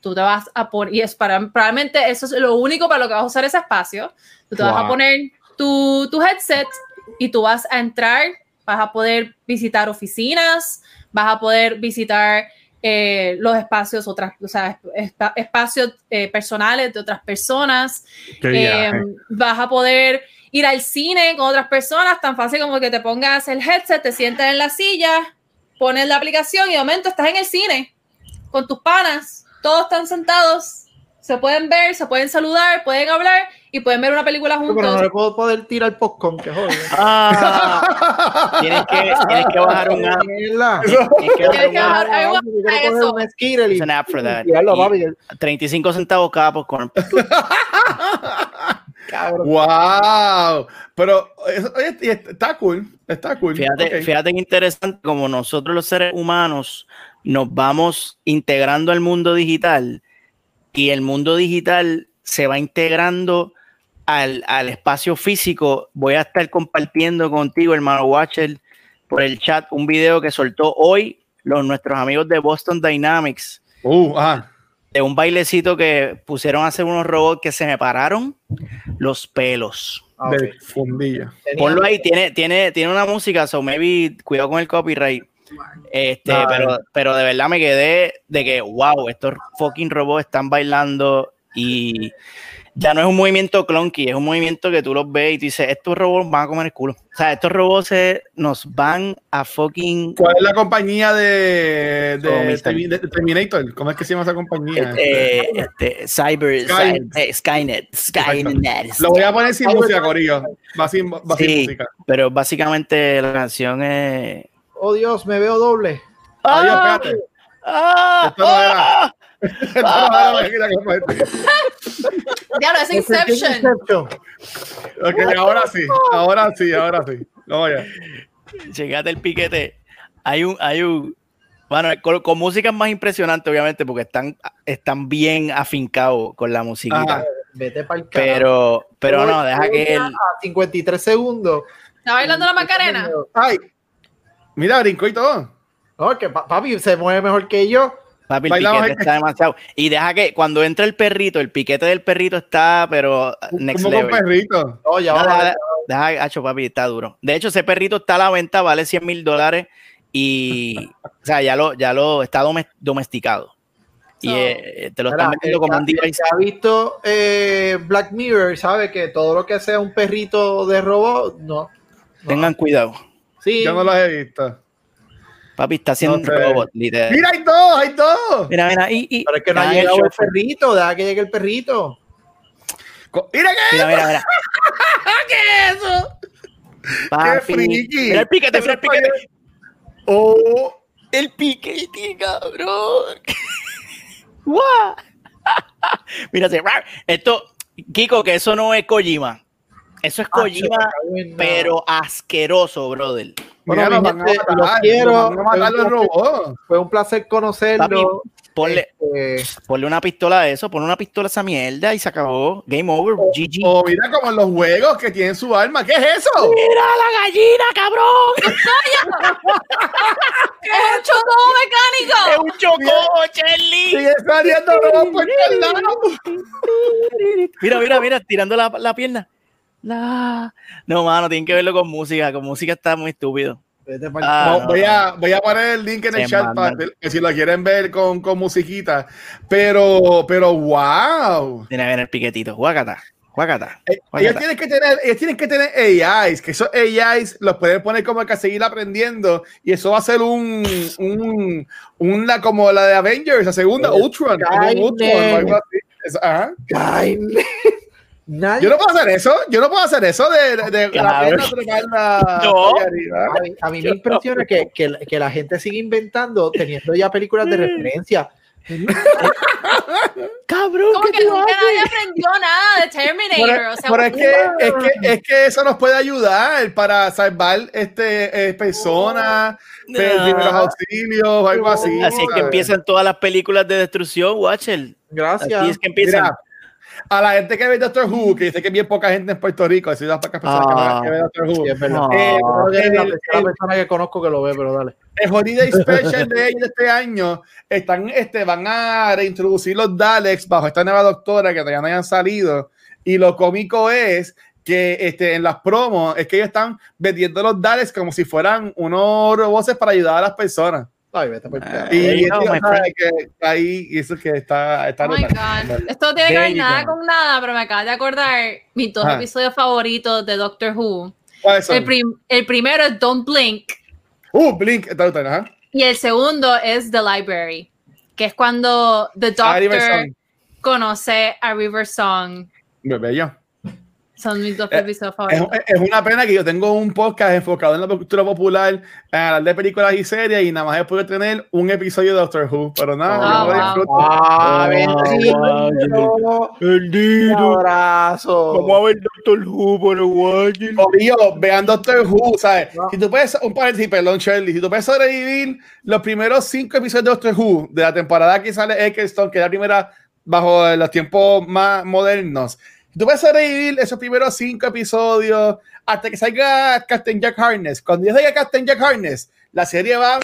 tú te vas a poner y es para probablemente eso es lo único para lo que vas a usar ese espacio. Tú te vas a Wow. poner tu, tu headset y tú vas a entrar vas a poder visitar oficinas, vas a poder visitar eh, los espacios, otras, o sea, espa- espacios eh, personales de otras personas, Eh, vas a poder ir al cine con otras personas, tan fácil como que te pongas el headset, te sientas en la silla, pones la aplicación y de momento estás en el cine con tus panas, todos están sentados, se pueden ver, se pueden saludar, pueden hablar y pueden ver una película pero no juntos. le puedo poder tirar popcorn, que joder. Ah, tienes que, tienes que bajar un app. Tienes que Tienes bajar que un app. eso. un app for that. tirarlo, Y papi. 35 centavos cada popcorn. Cabrón. ¡Wow! Pero está cool. Está cool. Fíjate, Ok. fíjate que interesante como nosotros los seres humanos nos vamos integrando al mundo digital y el mundo digital se va integrando al, al espacio físico. Voy a estar compartiendo contigo, hermano Watcher, por el chat un video que soltó hoy los nuestros amigos de Boston Dynamics Uh, ajá. de un bailecito que pusieron a hacer unos robots que se me pararon los pelos. De fundilla. Ponlo ahí, tiene, tiene, tiene una música, so maybe cuidado con el copyright. Este, Dale. pero, pero de verdad me quedé de que, wow, estos fucking robots están bailando y ya no es un movimiento clunky, es un movimiento que tú los ves y tú dices, estos robots van a comer el culo. O sea, estos robots se- nos van a fucking ¿Cuál es la compañía de, de, de Terminator? ¿Cómo es que se llama esa compañía? eh, este, cyber, Skynet. eh, Skynet, Skynet. Lo voy a poner sin música, Corillo. Va sin, va sin Sí, música. pero básicamente la canción es... Oh Dios, me veo doble. Adiós, ¡Ah! espérate. ¡Ah! Esto no era. ¡Ah! Esto no era lo que. Diablo, es Inception. Inception. Ok, ahora sí, ahora sí, ahora sí. Vamos allá. Checate el piquete. Hay un, hay un, bueno, con, con música es más impresionante, obviamente, porque están, están bien afincados con la musiquita. Ajá. Vete para el. Pero, pero no, deja que él. A 53 segundos. ¿Está bailando la Macarena? Ay, mira, brincó y todo. No, que pa- papi se mueve mejor que yo. Papi, el Bailamos piquete el- está demasiado. Y deja que cuando entra el perrito, el piquete del perrito está, pero next Como con level. perrito. No, ya Deja, va. deja, deja, hacho, papi, está duro. De hecho, ese perrito está a la venta, vale 100 mil dólares y, o sea, ya lo, ya lo está domes- domesticado. Y So- eh, te lo Mira, están vendiendo el como un device. que ha visto eh, Black Mirror sabe que todo lo que sea un perrito de robot, no. no. Tengan cuidado. Sí, Yo no los he visto. Papi, está haciendo No sé. un robot, literal. Mira, hay dos, hay dos. Mira, mira, y, y- pero es que no ha el llegado el perrito, deja que llegue el perrito. Co- Mira qué Mira, mira, mira. ¿Qué es eso? Papi, friki. Mira el piquete, mira el piquete. Oh, El piquete, cabrón. Guau. mira, se- esto, Kiko, que eso no es Kojima. Eso es Kojima, pero asqueroso, brother. Bueno, mira, mi gente, los quiero. a matar los robots. Fue un placer conocerlo. Ponle, Este, ponle una pistola a eso, ponle una pistola a esa mierda y se acabó. Game over, GG. O mira como en los juegos que tienen su arma. ¿Qué es eso? ¡Mira la gallina, cabrón! ¡Es un chocobo ¡Es mecánico! un chocó, Charlie! Sigue saliendo robots por todos lados. Mira, mira, mira, tirando la, la pierna. La... No, mano, tienen que verlo con música. Con música está muy estúpido. Ah, No, voy, a, voy a poner el link en el chat para que si lo quieren ver con, con musiquita. Pero, pero, wow. Tiene que ver el piquetito. Guacata, guacata. Eh, Ellos tienen que tener, ellos tienen que tener AIs, que esos AIs los pueden poner como que a seguir aprendiendo y eso va a ser un, un una como la de Avengers, la segunda, Ultron. Ultron algo así. Es- ajá. Nadie. Yo no puedo hacer eso, yo no puedo hacer eso de, de, de la pierna treparla No. A mí, a mí me impresiona que, que, la- que la gente sigue inventando, teniendo ya películas de referencia. Cabrón, Como que nunca nadie aprendió nada de Terminator. Pero, o sea, pero es, que, es, que, es que eso nos puede ayudar para salvar este, eh, personas, No. pe- primeros auxilios o algo así. Así es que empiezan todas las películas de destrucción, Watcher. Así Gracias. es que empiezan. Mira, a la gente que ve Doctor Who, que dice que bien poca gente en Puerto Rico, así las pocas personas Ah. que ve Doctor Who. Sí, es verdad. No. Eh, que es la el- persona que conozco que lo ve, pero dale. el Holiday Special de ellos de este año están, este, van a reintroducir los Daleks bajo esta nueva doctora que todavía no hayan salido. Y lo cómico es que este, en las promos es que ellos están vendiendo los Daleks como si fueran unos robots para ayudar a las personas. Ay, vete por el carajo. Y sabe que está ahí, y eso que está, está Oh my. God. Esto no tiene que ver nada con nada, pero me acabo de acordar mis dos Ajá. episodios favoritos de Doctor Who. ¿Cuáles son? El, prim- el primero es Don't Blink Uh, Blink, está ajá. y el segundo es The Library, que es cuando The Ah, Doctor Song. conoce a River Song. Son mis dos Eh, episodios Es, favoritos. es una pena que yo tengo un podcast enfocado en la cultura popular, en hablar de películas y series, y nada más he podido tener un episodio de Doctor Who, pero nada, Ah, disfruto. Ah, Ah, bendito. Bendito. Un abrazo. Vamos a ver Doctor Who por Wagner. Corillo, vean Doctor Who, ¿sabes? No. Si tú puedes, un paréntesis, perdón, Shirley, si tú puedes sobrevivir los primeros cinco episodios de Doctor Who de la temporada que sale Eccleston, que es la primera bajo los tiempos más modernos, tú puedes sobrevivir esos primeros cinco episodios hasta que salga Captain Jack Harness. Cuando ya salga Captain Jack Harness, la serie va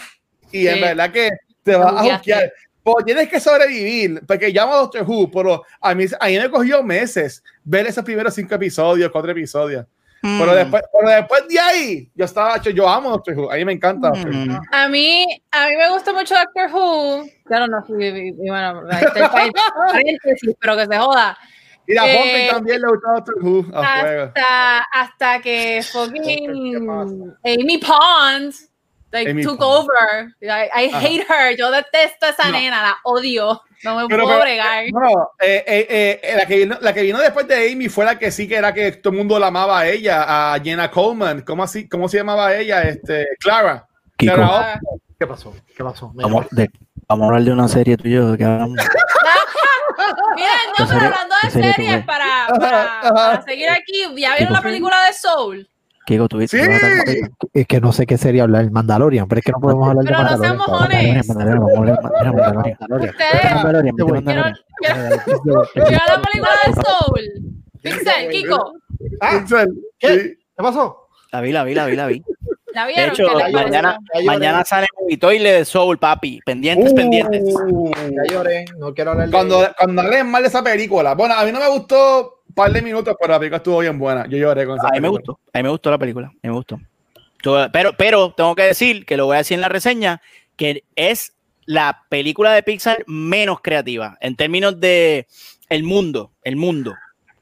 y en Sí. verdad que te va a juzgar. Pues tienes que sobrevivir, porque llamo a Doctor Who, pero a mí, a mí me cogió meses ver esos primeros cinco episodios, cuatro episodios. Mm. Pero, después, pero después de ahí, yo estaba, yo, yo amo Doctor Who, a mí me encanta. Doctor Who. Mm. A mí, a mí me gusta mucho Doctor Who. Claro, no, y- y- y bueno, ahí está el país, paréntesis, pero que se joda. Y a Eh, también le gusta Doctor. Hasta, hasta que fucking Amy Pond like, Amy took Pond. over. I, I Ajá. hate her. Yo detesto a esa No. nena, la odio. No me Pero, puedo pero, bregar. No, eh, eh, eh, la, que vino, la que vino después de Amy fue la que sí que era que todo el mundo la amaba a ella, a Jenna Coleman. ¿Cómo, así, cómo se llamaba ella? Este, Clara. Clara ¿Qué pasó? ¿Qué pasó? Me Vamos, de- vamos a hablar de una serie tuya que hablamos. Mira, no, ¿En pero hablando de ¿En serio tú series, para, para, para seguir aquí, ¿ya vieron la película de Soul? Kiko, tuviste. Sí. Es que no sé qué sería hablar, el Mandalorian, pero es que no podemos hablar Pero de no Mandalorian. sean mojones. Mandalorian, Mandalorian, Mandalorian. Mandalorian. Ustedes, Mandalorian, Quiero- Mandalorian. ¿vieron vieron la película de Soul? Pixel, Kiko, Ah, Pixel, ¿qué? ¿Qué pasó? La vi, la vi, la vi, la vi. ¿La De hecho, mañana, mañana sale un toile de Soul, papi. Pendientes, Uh, pendientes. Ya lloré, no quiero hablar de Cuando, cuando hablen mal de esa película. Bueno, a mí no me gustó un par de minutos, pero la película estuvo bien buena. Yo lloré con esa A mí me gustó, a mí me gustó la película, a mí me gustó. Pero, pero tengo que decir, que lo voy a decir en la reseña, que es la película de Pixar menos creativa en términos de el mundo, el mundo.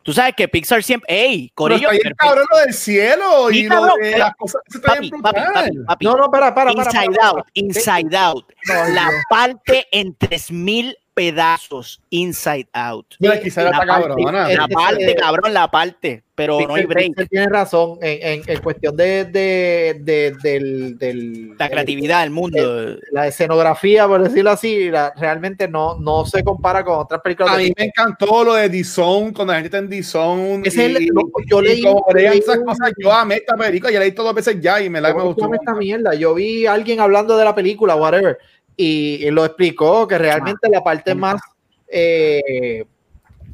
Tú sabes que Pixar siempre, ¡ey, Pero Corillo! está bien pero- cabrón lo del cielo Sí, y lo cabrón, de pero- las cosas. Eso está papi, bien papi, papi, papi. No, no, para, para, para. Inside para, Out, Inside Out. No, la Dios. parte en 3000 pedazos, Inside Out. Mira, quizá La está parte, cabrona. la parte, eh, cabrón, la parte, pero no hay Pixel- break. Pixel tiene razón en, en, en cuestión de, de, de- del, del- La creatividad del mundo. la escenografía, por decirlo así, la- realmente no, no se compara con otras películas. A de mí me encantó lo de D-Zone, cuando la gente está en D-Zone. Ese es el- lo- yo y leí- leí esas cosas, yo amé esta película, ya la he visto dos veces ya y me la me ¿Cómo se gustó. esta mierda? Yo vi a alguien hablando de la película, whatever, y, lo explicó que realmente la parte más eh,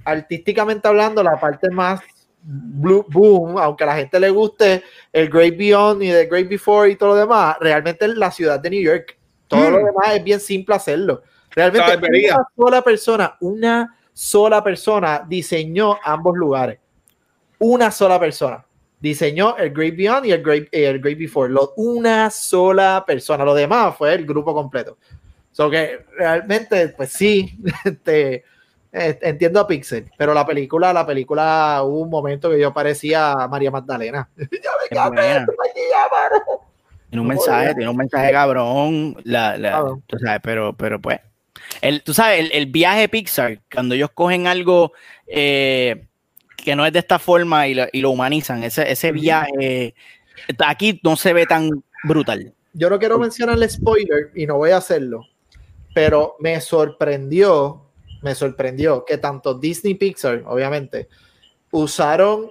artísticamente hablando, la parte más blue boom, aunque a la gente le guste el Great Beyond y The Great Before y todo lo demás, realmente es la ciudad de New York. Todo Mm. lo demás es bien simple hacerlo. Realmente una sola persona, una sola persona diseñó ambos lugares. Una sola persona diseñó el Great Beyond y el Great, eh, el Great Before. Lo, una sola persona. Lo demás fue el grupo completo. So que realmente, pues sí, este, eh, entiendo a Pixel, pero la película, la película, hubo un momento que yo parecía María Magdalena. ya me llamaron. Tiene un mensaje, tiene un mensaje cabrón. La, tú sabes, pero, pero pues. El, tú sabes, el, el viaje Pixar, cuando ellos cogen algo eh, que no es de esta forma y lo, y lo humanizan, ese, ese viaje aquí no se ve tan brutal. Yo no quiero mencionar el spoiler y no voy a hacerlo, pero me sorprendió, me sorprendió que tanto Disney y Pixar, obviamente, usaron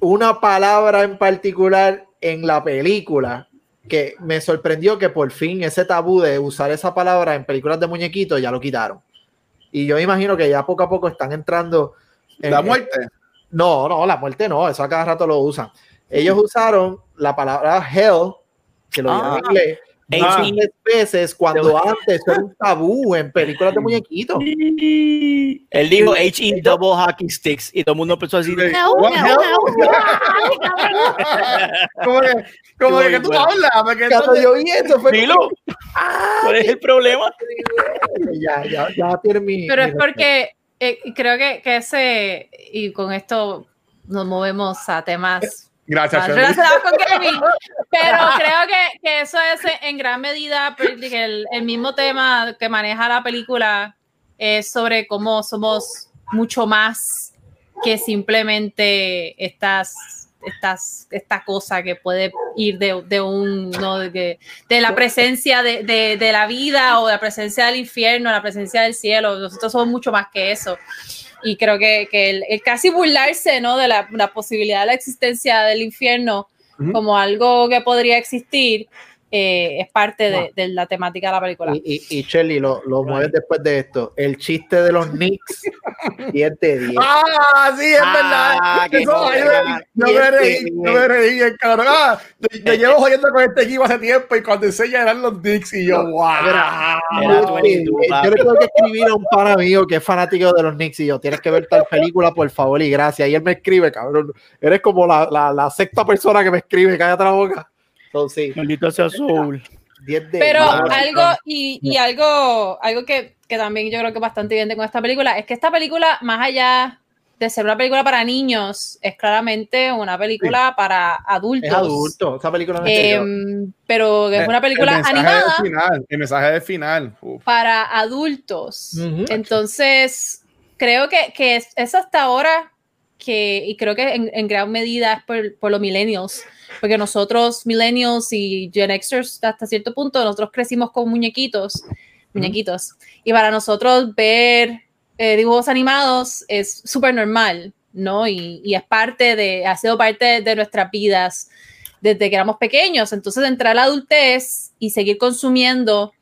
una palabra en particular en la película que me sorprendió que por fin ese tabú de usar esa palabra en películas de muñequitos ya lo quitaron. Y yo imagino que ya poco a poco están entrando en- La muerte. No, no, la muerte no, eso a cada rato lo usan. Ellos usaron la palabra hell, que lo Ah. en inglés, Ah. muchas veces cuando antes era un tabú en películas de muñequitos. Él dijo H-E double hockey sticks y todo el mundo empezó a decir. No, no, hell? no. Como que, como que, Muy que tú bueno. hablas, porque Cuando yo vi eso fue Dilo, ah, ¿cuál es el problema? ya, ya, ya tiene mi. Pero mi es porque eh, creo que, que ese, y con esto nos movemos a temas Gracias, relacionados con Kevin, pero creo que, que eso es en gran medida pues, el, el mismo tema que maneja la película es sobre cómo somos mucho más que simplemente estas estas, esta cosa que puede ir de, de un, ¿no? de, de, la presencia de, de, la vida o de la presencia del infierno, la presencia del cielo. Nosotros somos mucho más que eso. Y creo que, que el, el, casi burlarse ¿no? de la, la, posibilidad de la existencia del infierno uh -huh. como algo que podría existir, eh, es parte de, de, la temática de la película. Y, y, y Shelly, lo, lo right. mueves después de esto. El chiste de los Knicks, 10 de 10. Ah, sí, es ah, verdad. Eso, yo, me reí, yo me reí, cabrón. Ah, yo, yo llevo jodiendo con este equipo hace tiempo y cuando enseña eran los Knicks y yo, wow. Era, era, yo le tengo que escribir a un pana mío que es fanático de los Knicks y yo, tienes que ver tal película, por favor, y gracias. Y él me escribe, cabrón. Eres como la, la, la sexta persona que me escribe, cállate la boca. Entonces. Maldito sea Soul. Pero algo, y, y, algo, algo que, que, también yo creo que bastante evidente con esta película, es que esta película, más allá de ser una película para niños, es claramente una película sí. para adultos. Es adulto, esta película no es eh, Pero es una película el animada. Final, el mensaje del final. Uf. Para adultos. Uh -huh. Entonces, creo que, que es, es hasta ahora que, y creo que en, en gran medida es por, por, los millennials, porque nosotros, millennials y Gen Xers, hasta cierto punto, nosotros crecimos con muñequitos, muñequitos, mm. y para nosotros ver eh, dibujos animados es súper normal, ¿no? Y, y, es parte de, ha sido parte de nuestras vidas desde que éramos pequeños, entonces entrar a la adultez y seguir consumiendo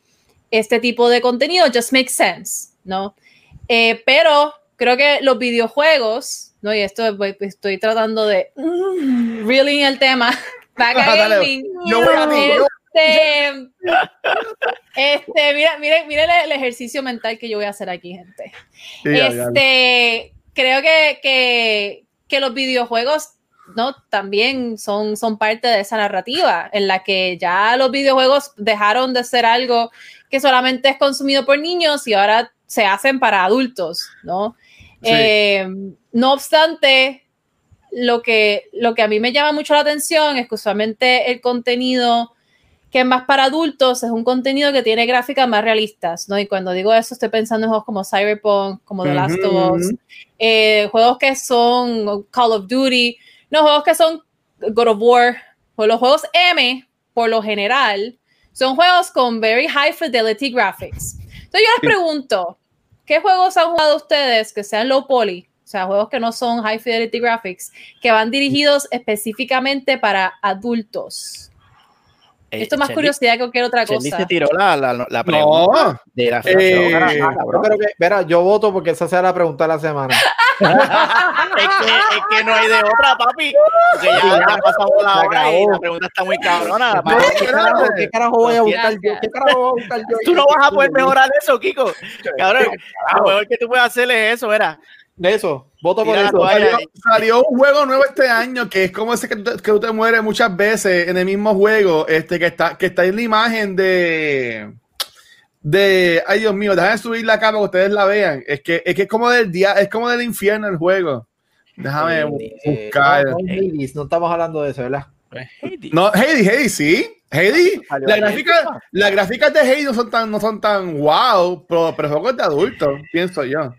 este tipo de contenido just makes sense, ¿no? Eh, pero creo que los videojuegos no, y esto estoy tratando de mm, really el tema. Back gaming. A este, este, mira, mire, mire el, ejercicio mental que yo voy a hacer aquí, gente. Sí, este, creo que, que, que, los videojuegos ¿no? también son, son parte de esa narrativa en la que ya los videojuegos dejaron de ser algo que solamente es consumido por niños y ahora se hacen para adultos, ¿no? Sí. Eh, no obstante, lo que, lo que a mí me llama mucho la atención es que usualmente el contenido que es más para adultos es un contenido que tiene gráficas más realistas, ¿no? Y cuando digo eso estoy pensando en juegos como Cyberpunk, como The Last of Us, eh, juegos que son Call of Duty, no, juegos que son God of War, o los juegos M, por lo general, son juegos con very high fidelity graphics. Entonces yo les pregunto, ¿qué juegos han jugado ustedes que sean low poly? O sea, juegos que no son high fidelity graphics, que van dirigidos específicamente para adultos. Eh, Esto es más curiosidad que cualquier otra cosa. se tiró la, la, la pregunta no. de la eh, yo creo que, verá, yo voto porque esa sea la pregunta de la semana. es, que, es, que, no hay de otra, papi. Porque ya, ya pasamos la hora y la pregunta está muy cabrona. No, ¿qué, carajo, ¿Qué carajo voy a buscar yo? ¿Qué carajo voy a buscar yo? Tú no vas a poder mejorar eso, Kiko. Cabrón, lo mejor que tú puedes hacer es eso, era de eso, voto por eso. Salió, salió, un juego nuevo este año que es como ese que, que tú te mueres muchas veces en el mismo juego, este que está, que está en la imagen de de ay Dios mío, déjame subir la cámara para que ustedes la vean. Es que es que es como del día, es como del infierno el juego. Déjame eh, buscar. No, no, Hades, no estamos hablando de eso, ¿verdad? No, Hades, Hades, sí. Hades, la gráfica, las gráficas de Hades no son tan, no son tan wow, pero, pero juegos de adultos, pienso yo.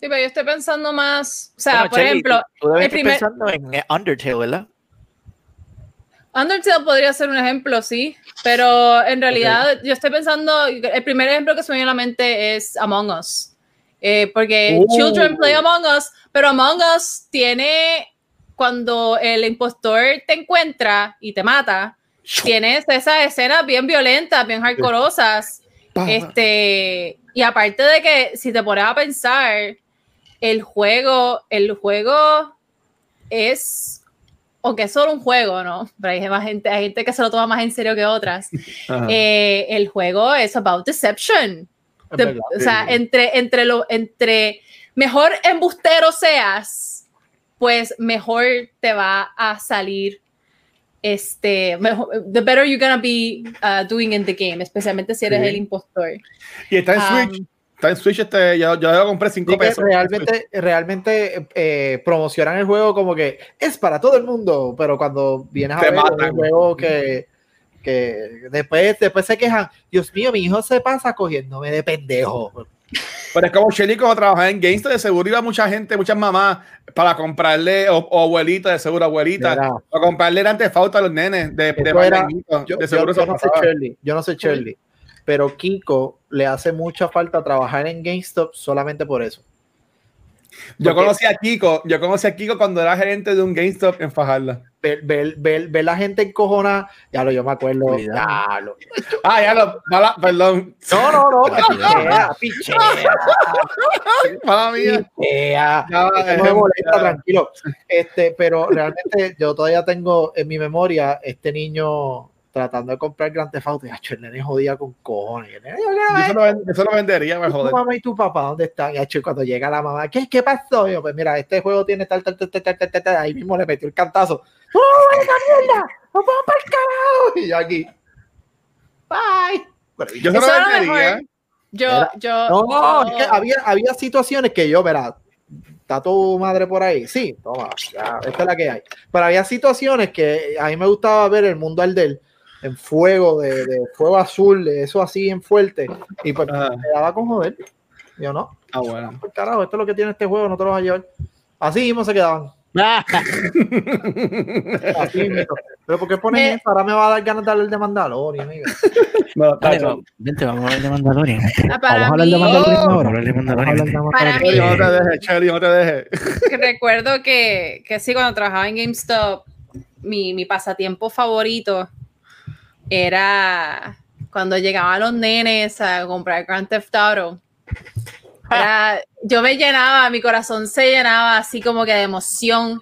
Sí, pero yo estoy pensando más, o sea, bueno, por ejemplo, tú, tú el primer... pensando en Undertale, ¿verdad? Undertale podría ser un ejemplo, sí, pero en realidad okay. yo estoy pensando, el primer ejemplo que se me viene a la mente es Among Us, eh, porque uh. Children Play Among Us, pero Among Us tiene, cuando el impostor te encuentra y te mata, tienes esas escenas bien violentas, bien hardcoreosas, este, y aparte de que si te pones a pensar, el juego, el juego es, aunque es solo un juego, ¿no? Pero hay más gente, hay gente que se lo toma más en serio que otras. Eh, el juego es about deception. De, o sea, entre, entre lo, entre mejor embustero seas, pues mejor te va a salir este, mejor, the better you're gonna be uh, doing in the game, especialmente si eres sí. el impostor. Y está en um, Switch. Está en Switch, este, yo, yo lo compré 5 pesos. Realmente, realmente eh, promocionan el juego como que es para todo el mundo, pero cuando vienes a Te ver matan. un juego que, que después, después se quejan, Dios mío, mi hijo se pasa cogiéndome de pendejo. Pero es como Shelly cuando trabajaba en GameStop, de seguro iba mucha gente, muchas mamás para comprarle, o, o abuelitas, de seguro abuelitas, Mira. para comprarle antes falta a los nenes de, de era-. Yo, de seguro yo- yo no sé. Shirley, yo no sé Shirley, pero Kiko le hace mucha falta trabajar en GameStop solamente por eso. Yo Porque- conocí a Kiko, yo conocí a Kiko cuando era gerente de un GameStop en Fajardo. Ver, ver, ver, ver la gente encojona, ya lo yo me acuerdo. Ya lo- Ah, ya lo, mala, perdón, No, no, no, pichea, pichea, mala mía. pichea. Ya, No me molesta, ya. tranquilo. Este, pero realmente yo todavía tengo en mi memoria este niño tratando de comprar Grand Theft Auto y acho, el nene jodía con cojones. El nene, yo, Yo eso lo, eso lo vendería, me ¿Tu joder. mamá y tu papá dónde están? Y acho, cuando llega la mamá, ¿qué, qué pasó? Yo, pues mira, este juego tiene tal, tal, tal, tal, tal, tal. Ahí mismo le metió el cantazo. ¡No, esa mierda! ¡No puedo para el carajo! Y yo aquí. Bye. Pero, Yo se lo Eso era lo vendería. Yo, Era- yo. no, es que había, había situaciones que yo, verá, está tu madre por ahí. Sí, toma, ya, esta es la que hay. Pero había situaciones que a mí me gustaba ver el mundo arder en fuego, de, de fuego azul, de eso así en fuerte. Y pues Ajá. me daba con joder. Yo no, Ah, bueno. por carajo, esto es lo que tiene este juego, no te lo vas a llevar. Así mismo se quedaban. Así mismo. Pero ¿por qué ponen Me- eso? Ahora me va a dar ganas de hablar de Mandalorian, amigo. No, Dale, no, vente, vamos a hablar de Mandalorian. Ah, para Vamos a hablar de mí- Mandalorian Oh, ahora. hablar de Vamos a Mandalorian. hablar de Para Mandalorian. Chelly, no te dejes, Chelly, no te dejes. recuerdo que, que sí, cuando trabajaba en GameStop, mi, mi pasatiempo favorito era cuando llegaban los nenes a comprar Grand Theft Auto. Era- yo me llenaba, mi corazón se llenaba así como que de emoción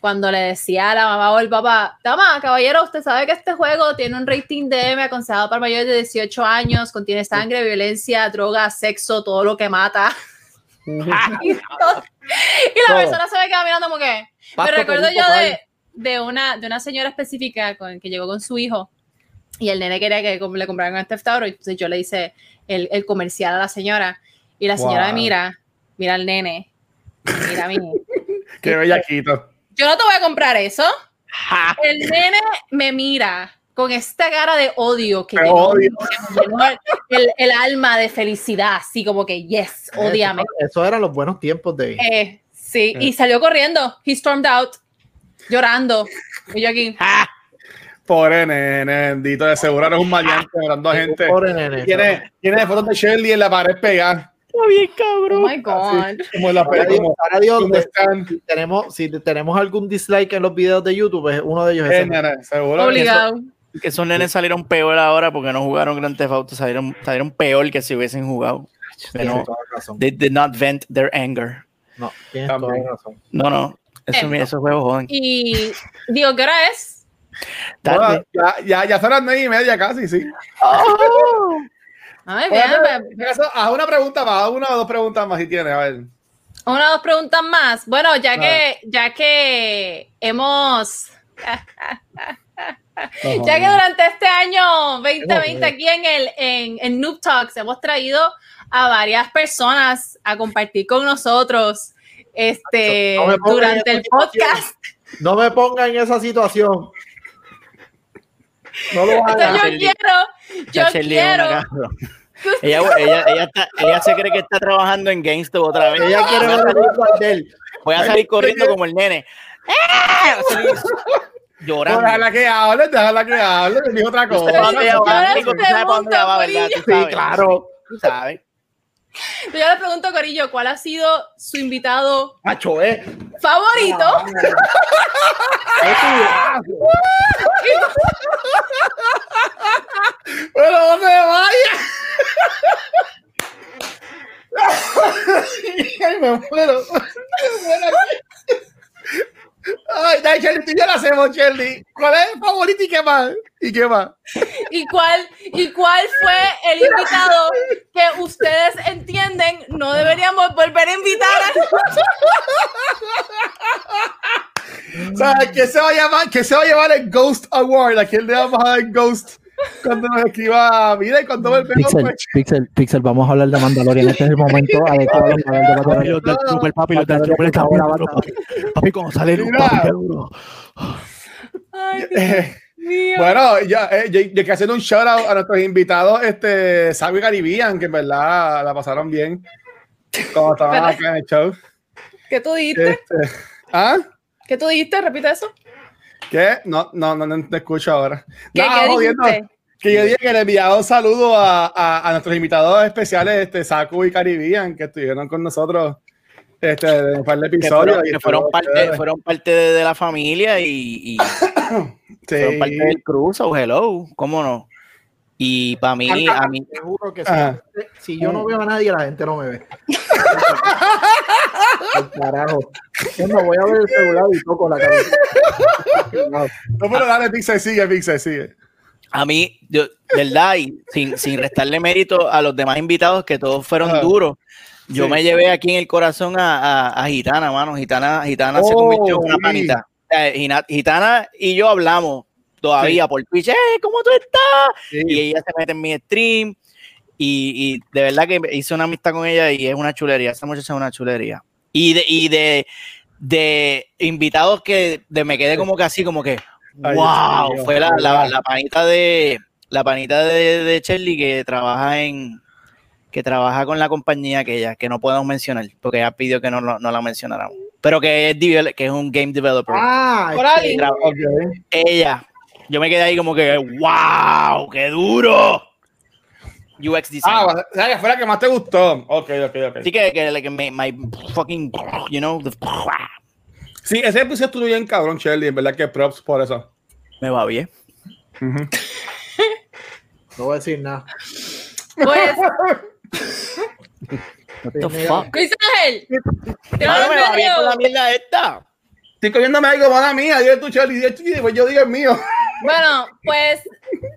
cuando le decía a la mamá o el papá, dama, caballero, usted sabe que este juego tiene un rating de M aconsejado para mayores de 18 años, contiene sangre, violencia, droga, sexo, todo lo que mata. y, todo- y la persona se me queda mirando como que, me recuerdo yo de, de, una, de una señora específica con, que llegó con su hijo y el nene quería que le compraran un Theft Auto, entonces yo le hice el, el comercial a la señora y la señora Wow. mira, mira al nene, mira a mí. Qué bellaquito. Yo no te voy a comprar eso. El nene me mira con esta cara de odio que Te llenó- odio. que llenó el, el alma de felicidad, así como que yes, odiame. Eso, eran los buenos tiempos de Eh, sí, y salió corriendo. He stormed out, llorando. Y yo aquí. Pobre nene, bendito, de seguro eres un maleante mirando a gente. Pobre nene. Tiene, tiene fotos de Shirley en la pared pegada. Está bien, Oh cabrón. my God. Como en la Ahora Dios, como, de- están. si tenemos, si tenemos algún dislike en los videos de YouTube, uno de ellos es Eh, ese. nene, seguro. Obligado. Que esos nenes salieron peor ahora porque no jugaron Grand Theft Auto, salieron, salieron peor que si hubiesen jugado. No. toda la razón. They did not vent their anger. No, tienes toda También. la razón. No, no. Eso, Eh. esos juegos joden. Y digo, ¿qué hora es? Tarde. Bueno, ya, ya, ya son las nueve y media casi, sí. Ay, Bueno, vean, en caso, haz una pregunta más, haz una o dos preguntas más si tienes, a ver. Una o dos preguntas más. Bueno, ya que, ya que hemos, ya que durante este año 2020 aquí en el en, en Noob Talks hemos traído a varias personas a compartir con nosotros este No durante el podcast. No me ponga en esa situación. No lo hagas. yo quiero, yo quiero. Ella, ella, ella, está- ella se cree que está trabajando en GameStop otra vez. Ella quiere ver arder. Voy a salir corriendo como el nene. Llorando. Déjala que hable, déjala que hable, que dijo otra cosa. Sí, claro. Tú sabes. Yo le pregunto, Corillo, ¿cuál ha sido su invitado Macho, eh. favorito? Pero no se vaya. Ay, me muero. Ay, dale, Shelly, tú ya la hacemos, Shelly. ¿Cuál es el favorito y qué más? ¿Y qué más? ¿Y cuál, ¿Y cuál fue el invitado que ustedes entienden no deberíamos volver a invitar? ¿Sabes qué se va a llamar? ¿Qué se va a llevar el Ghost Award? ¿A quién le vamos a dar Ghost cuando nos escriba? Mira, y cuando volvemos, Pixel, pues, Pixel, Pixel, vamos a hablar de Mandalorian. Este es el momento adecuado para hablar de Papi, Mandalorian. Trooper, papi, los del Trooper están papi. Papi, cuando sale Mira. papi, qué duro. Ay, eh, mío. Bueno, ya, eh, yo, yo quiero hacer un shout out a nuestros invitados, este, Sago y Caribbean, que en verdad la pasaron bien cuando estaban Espera. acá en el show. ¿Qué tú dijiste? Este, ¿Ah? ¿Qué tú dijiste? Repite eso. ¿Qué? No, no, no, no te escucho ahora. ¿Qué, No, qué jodiendo. Que yo dije que le enviaba un saludo a, a, a nuestros invitados especiales, este, Saku y Caribbean, que estuvieron con nosotros este, en un par de Que episodios. fueron, que fueron parte, chévere. fueron parte de, de la familia y, y Sí. fueron parte del cruz, oh, hello, ¿cómo no? Y para mí, a mí, Te juro que si, Ajá. si yo no veo a nadie, la gente no me ve. Al carajo. Yo no voy a ver el celular y toco la cabeza. No, pero dale, Pixel, sigue, Pixel, sigue. a mí, yo, verdad, y sin, sin restarle mérito a los demás invitados, que todos fueron duros, yo Sí. me llevé aquí en el corazón a, a, a Gitana, mano. Gitana, Gitana se Oh, convirtió en una panita. Gitana y yo hablamos todavía por Twitch, "Eh, ¿cómo tú estás? Y ella se mete en mi stream. Y, y de verdad que hice una amistad con ella y es una chulería. Esa muchacha es una chulería. Y de, y de, de invitados que de, me quedé como que así, como que, Ay, wow, Dios fue la, la, panita de la panita de, de Shirley que trabaja en que trabaja con la compañía que ella, que no podemos mencionar, porque ella pidió que no, no, no la mencionáramos. Pero que es, que es un game developer. Ah, Orali. Tra- Ok. ella. Yo me quedé ahí como que, wow, qué duro. UX design. Ah, o sea, que fue la que más te gustó. Ok, ok, ok. Así que, que, like, my, my fucking, you know, the- Sí, ese episodio estuvo bien cabrón, Shelly. En verdad que props por eso. me va bien. No voy a decir nada. Pues, What the fuck? Luis Ángel. te lo me va bien con la mierda esta. Estoy comiéndome algo, mala mía. Dile tú, Shelly. Yo digo el mío. Bueno, pues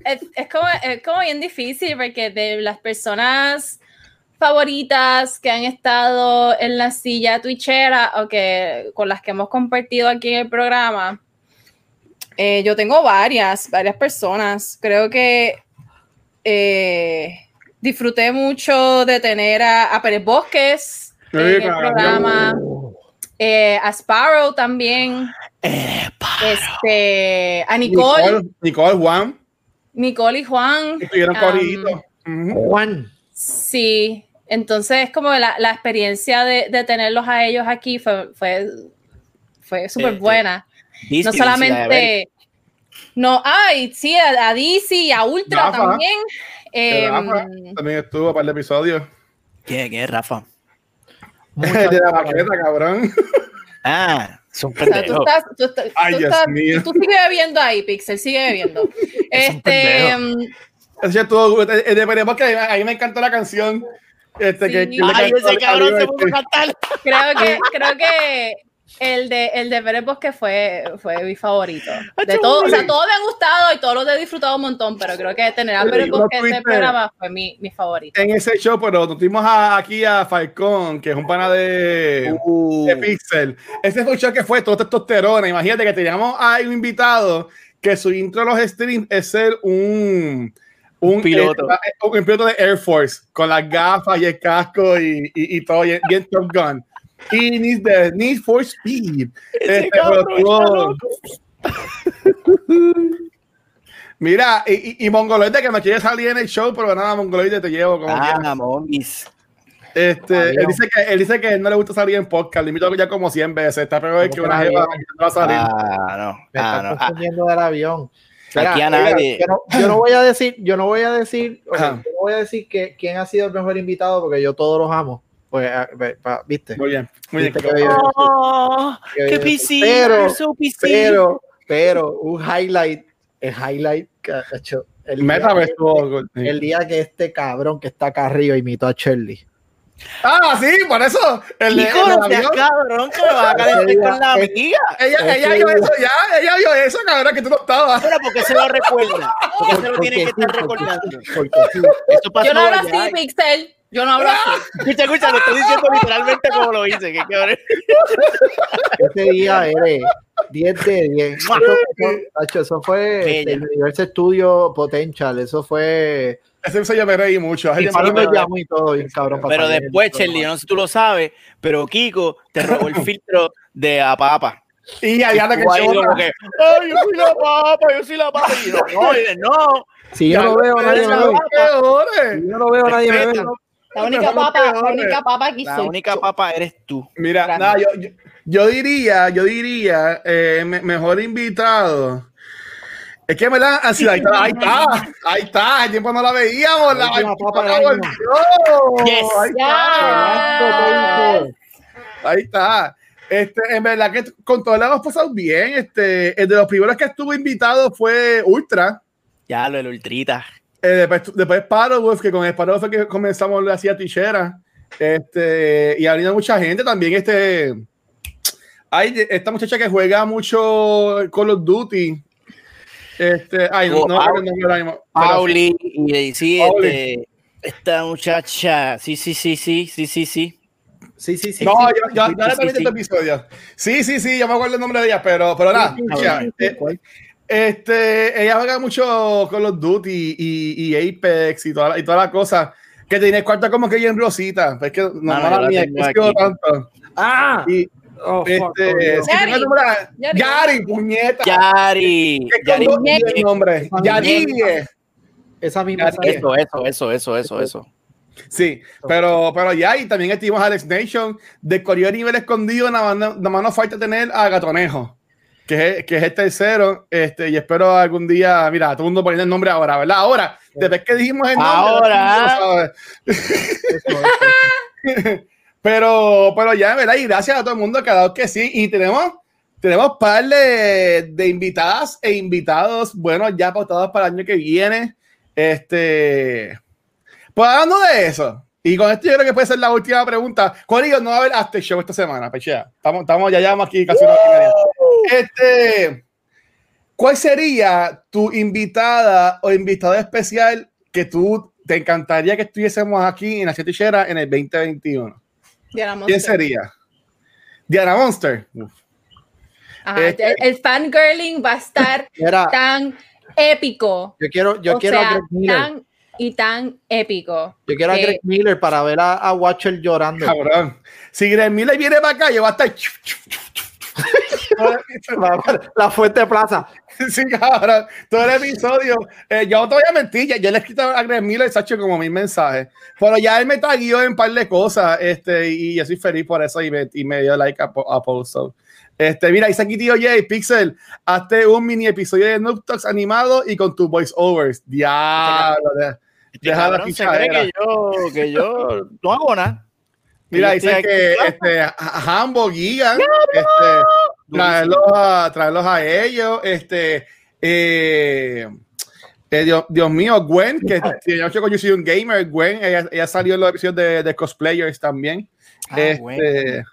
es, es como, es como bien difícil porque de las personas favoritas que han estado en la silla twitchera o que con las que hemos compartido aquí en el programa, eh, yo tengo varias, varias personas. Creo que eh, disfruté mucho de tener a, a Pérez Bosques en el programa, eh, a Sparrow también, Eh, este, a Nicole. Nicole, Nicole, Juan. Nicole y Juan. Estuvieron um. Juan. Sí, entonces como la, la experiencia de, de tenerlos a ellos aquí fue, fue, fue súper buena. No solamente... No, ay, sí, a, a DC y a Ultra Rafa. también. Em, Rafa También estuvo para el episodio. ¿Quién, quién es Rafa? de la baqueta, cabrón. Ah, son o sea, tú estás, tú, estás- Ay, tú estás- tú sigues bebiendo ahí, Pixel, sigue bebiendo. este, em, Ese estuvo. El de Bosque, a mí me encantó la canción. Este, que, Sí. que le Ay, ese a cabrón se puso a este. cantar. creo que, creo que el de, el de Pérez Bosque fue, fue mi favorito. De todo, o sea, todos me han gustado y todos los he disfrutado un montón, pero creo que tener a Pérez ¿no Bosque en ese programa fue mi, mi favorito. En ese show, pero nos tuvimos a- aquí a Falcón, que es un pana de. Uh, de Pixel. Ese fue un show que fue todo testosterona. Imagínate que teníamos a un invitado que su intro a los streams es ser un, un, piloto. eh, un piloto de Air Force con las gafas y el casco y, y, y todo bien, bien Top Gun. He needs the Need for Speed. Este, cabrón. Mira, y, y, y Mongoloide que me quiere salir en el show, pero nada, Mongoloide te llevo como. Ah, monguis. Este, Adiós. él dice que él dice que no le gusta salir en podcast, le invito ya como 100 veces, está peor que una jeva que no va a salir. Ah, no. Me Ah, no. Ah, del avión. Aquí a Mira, nadie. Yo no, yo no voy a decir, yo no voy a decir, yo no voy a decir que quién ha sido el mejor invitado porque yo todos los amo. Pues, ah, viste. Muy bien, muy bien. Oh, qué PC. Pero, you're so PC. pero, pero, un highlight, el highlight que ha hecho el día, good. el día que este cabrón que está acá arriba imitó a Shirley. Ah, sí, por eso. El de, Nico, el avión. cabrón, que me vas a calentar con la amiga. Ella, ella vio eso ya, ella vio eso, cabrón, que tú no estabas. Pero porque se lo recuerda. Porque se lo Porque tiene que estar recordando. Esto pasó Yo no hablo así, Pixel. Yo no hablo así. Escucha, escucha, lo estoy diciendo literalmente como lo hice. Que cabrón. Ese día eres 10 de 10. Eso, fue- eso fue Bella. el Universo Studio Potential. Eso fue. Ese episodio yo me reí mucho. Y llamó y todo, bien cabrón. Pero después, Charlie, yo no sé si tú lo sabes, pero Kiko te robó el filtro de Apapa. Y Ariana que Tú ahí como chota. que, ay, yo soy la papa, yo soy la papa. Y yo, no, y de, no. Si yo no veo, nadie me ve. Si yo no veo, nadie me ve. La única papa, la única papa aquí La soy única papa eres tú. Mira, nada, yo, yo, yo diría, yo diría, eh, me- mejor invitado. Es que me la ansiedad. Ahí está, ahí está, ahí está. El tiempo no la veíamos. La, La papa la volvió. Yes. Ahí está. Ahí está. Este, en verdad que con todo lo hemos pasado bien. Este, el de los primeros que estuvo invitado fue Ultra. Ya, lo del ultrita. Eh, después, después Sparrowwolf, que con Sparrowwolf fue que comenzamos a hacer tichera. Este, y ha venido mucha gente también. Este, hay esta muchacha que juega mucho Call of Duty. Este, ay, no, no mismo. Pero Pauli y sí, este, esta muchacha. Sí, sí, sí, sí, sí, sí, sí. Sí, sí, sí. no, sí. yo, yo, sí, yo le sí, sí. este episodio. Sí, sí, sí, yo me acuerdo el nombre de ella, pero, pero nada. Sí, sí, ya, sí, sí, eh. Este, ella juega mucho Call of Duty y, y Apex y toda, la- y toda la cosa. Que tiene el cuarto como que bien rosita. Es que no, no, mala yo la mía, tanto. Ah, Y oh, fuck, este, oh, si el nombre, Yari. Yari, puñeta. Yari. Yari. el nombre. Esa Yari. esa misma. Eso. Eso, eso, eso, eso, eso, eso. Sí, pero, pero ya, y también estuvimos Alex Nation de Coreo nivel escondido, nada más, nada más nos falta tener a Gatonejo, que es, que es el tercero, este, y espero algún día, mira, todo el mundo poniendo el nombre ahora, ¿verdad? Ahora, después que dijimos el nombre, Ahora. el Eso, eso. pero, pero ya, ¿verdad? Y gracias a todo el mundo que ha dado que sí, y tenemos, tenemos par de, de invitadas e invitados, bueno, ya pautados para el año que viene, este... Pues hablando de eso, y con esto yo creo que puede ser la última pregunta. Corillo, no va a haber after show esta semana, pechea. Estamos, estamos ya llevamos aquí casi una hora. Este, ¿cuál sería tu invitada o invitado especial que tú te encantaría que estuviésemos aquí en la Chetichera en el 2021? Diana ¿Quién sería? Diana Monster. Ajá, Este- el, el fangirling va a estar tan épico. yo quiero, yo o quiero a sea, Greg Miller. tan y tan épico. Yo quiero a que- Greg Miller para ver a, a Watcher llorando. Cabrón. Si Greg Miller viene para acá, yo voy a estar. La, Fuente Plaza. Sí, cabrón. Todo el episodio. eh, yo no te voy a mentir, ya, yo le he escrito a Greg Miller, Sacho, como mil mensajes. Pero ya él me taguió en un par de cosas. Este, y yo soy feliz por eso y me, y me dio like a, a post. Este, mira, dice aquí tío Jay, Pixel, hazte un mini episodio de Noob Talks animado y con tus voice overs. Diablo. de- Este Deja la se cree que yo, que yo no hago nada. Mira, dice que este, Hambo, Giga, este, traerlos, a, traerlos a ellos. Este, eh, eh, Dios, Dios mío, Gwen, que mucho con Yo soy un gamer. Gwen, ella, ella salió en los episodios de, de cosplayers también. Ah, este.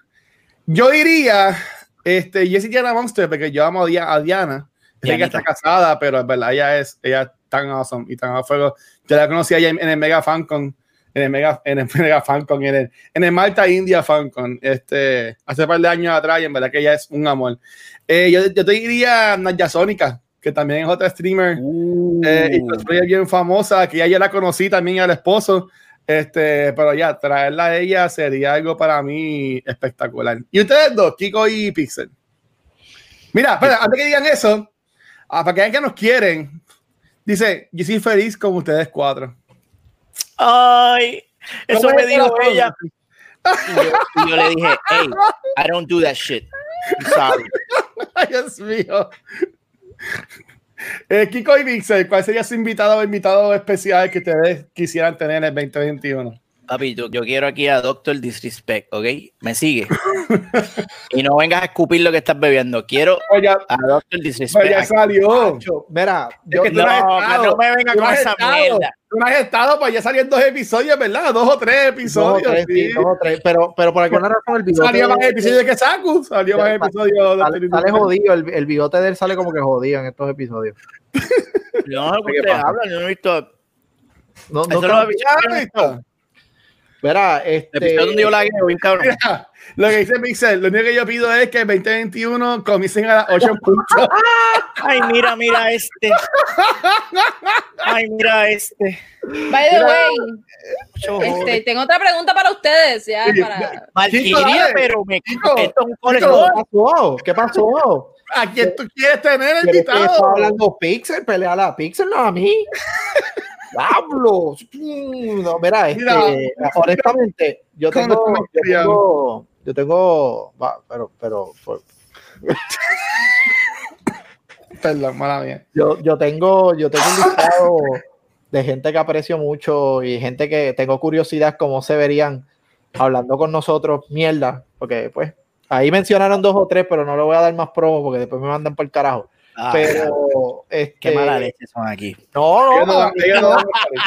Yo diría, este, Jessica Monster, porque yo amo a Dia- a Diana. Sé que está casada, pero es verdad, ella es, ella es tan awesome y tan a fuego. Yo la conocí allá en, en el Mega FanCon, en el Mega, en el Mega FanCon, en el, en el Malta India FanCon, este, hace un par de años atrás, y en verdad que ella es un amor. Eh, yo, yo te diría Naya Sónica, que también es otra streamer Uh, eh, y cosplayer bien famosa, que ya yo la conocí también al esposo. Este, pero ya, traerla a ella sería algo para mí espectacular. Y ustedes dos, Kiko y Pixel. Mira, espera, antes que digan eso, ah, para que vean que nos quieren, dice, yo soy feliz con ustedes cuatro. Ay, eso ¿Cómo me dijo ella. Y yo, y yo le dije, hey, I don't do that shit. I'm sorry. Ay, Dios mío. Eh, Kiko y Pixel, ¿cuál sería su invitado o invitado especial que ustedes quisieran tener en el 2021? Papi, yo, yo quiero aquí a Doctor Disrespect, ¿ok? Me sigue. y no vengas a escupir lo que estás bebiendo. Quiero Pues ya, a Doctor pues Disrespect. ya aquí. salió. Mira, Es yo, que No, no me venga Tú con esa estado. mierda. Tú no has estado, pues ya salían dos episodios, ¿verdad? Dos o tres dos o episodios. tres, sí. sí, dos o tres, pero, pero por alguna razón el bigote. Salió más episodios que Saku. Salió más episodios. Sale, sale jodido, el, el bigote de él sale como que jodido en estos episodios. Yo no sé ¿Qué qué hablan, yo no he visto. No, no Eso creo- lo. Verá, El este. episodio donde yo la bien cabrón. Mira, lo que dice Pixel, lo único que yo pido es que el 2021 comiencen a las 8 puntos. Ay, mira, mira este. Ay, mira este. By the way, este, tengo otra pregunta para ustedes. Ya, para... Pero me Chico, esto es un ¿Qué pasó? ¿Qué pasó? ¿A quién tú quieres tener ¿Quieres que invitado? está hablando Pixel? Pelea a la Pixel, no a mí. ¡Diablo! Mm, No, mira, este, Mira. honestamente, yo tengo, yo tengo, yo tengo, va, pero, pero, por- Perdón, mala mía. yo, yo tengo, yo tengo un listado de gente que aprecio mucho y gente que tengo curiosidad cómo se verían hablando con nosotros mierda, porque pues ahí mencionaron dos o tres, pero no le voy a dar más promo porque después me mandan por el carajo. Ah, Pero este, qué mala leche son aquí. No, Ellos no no, no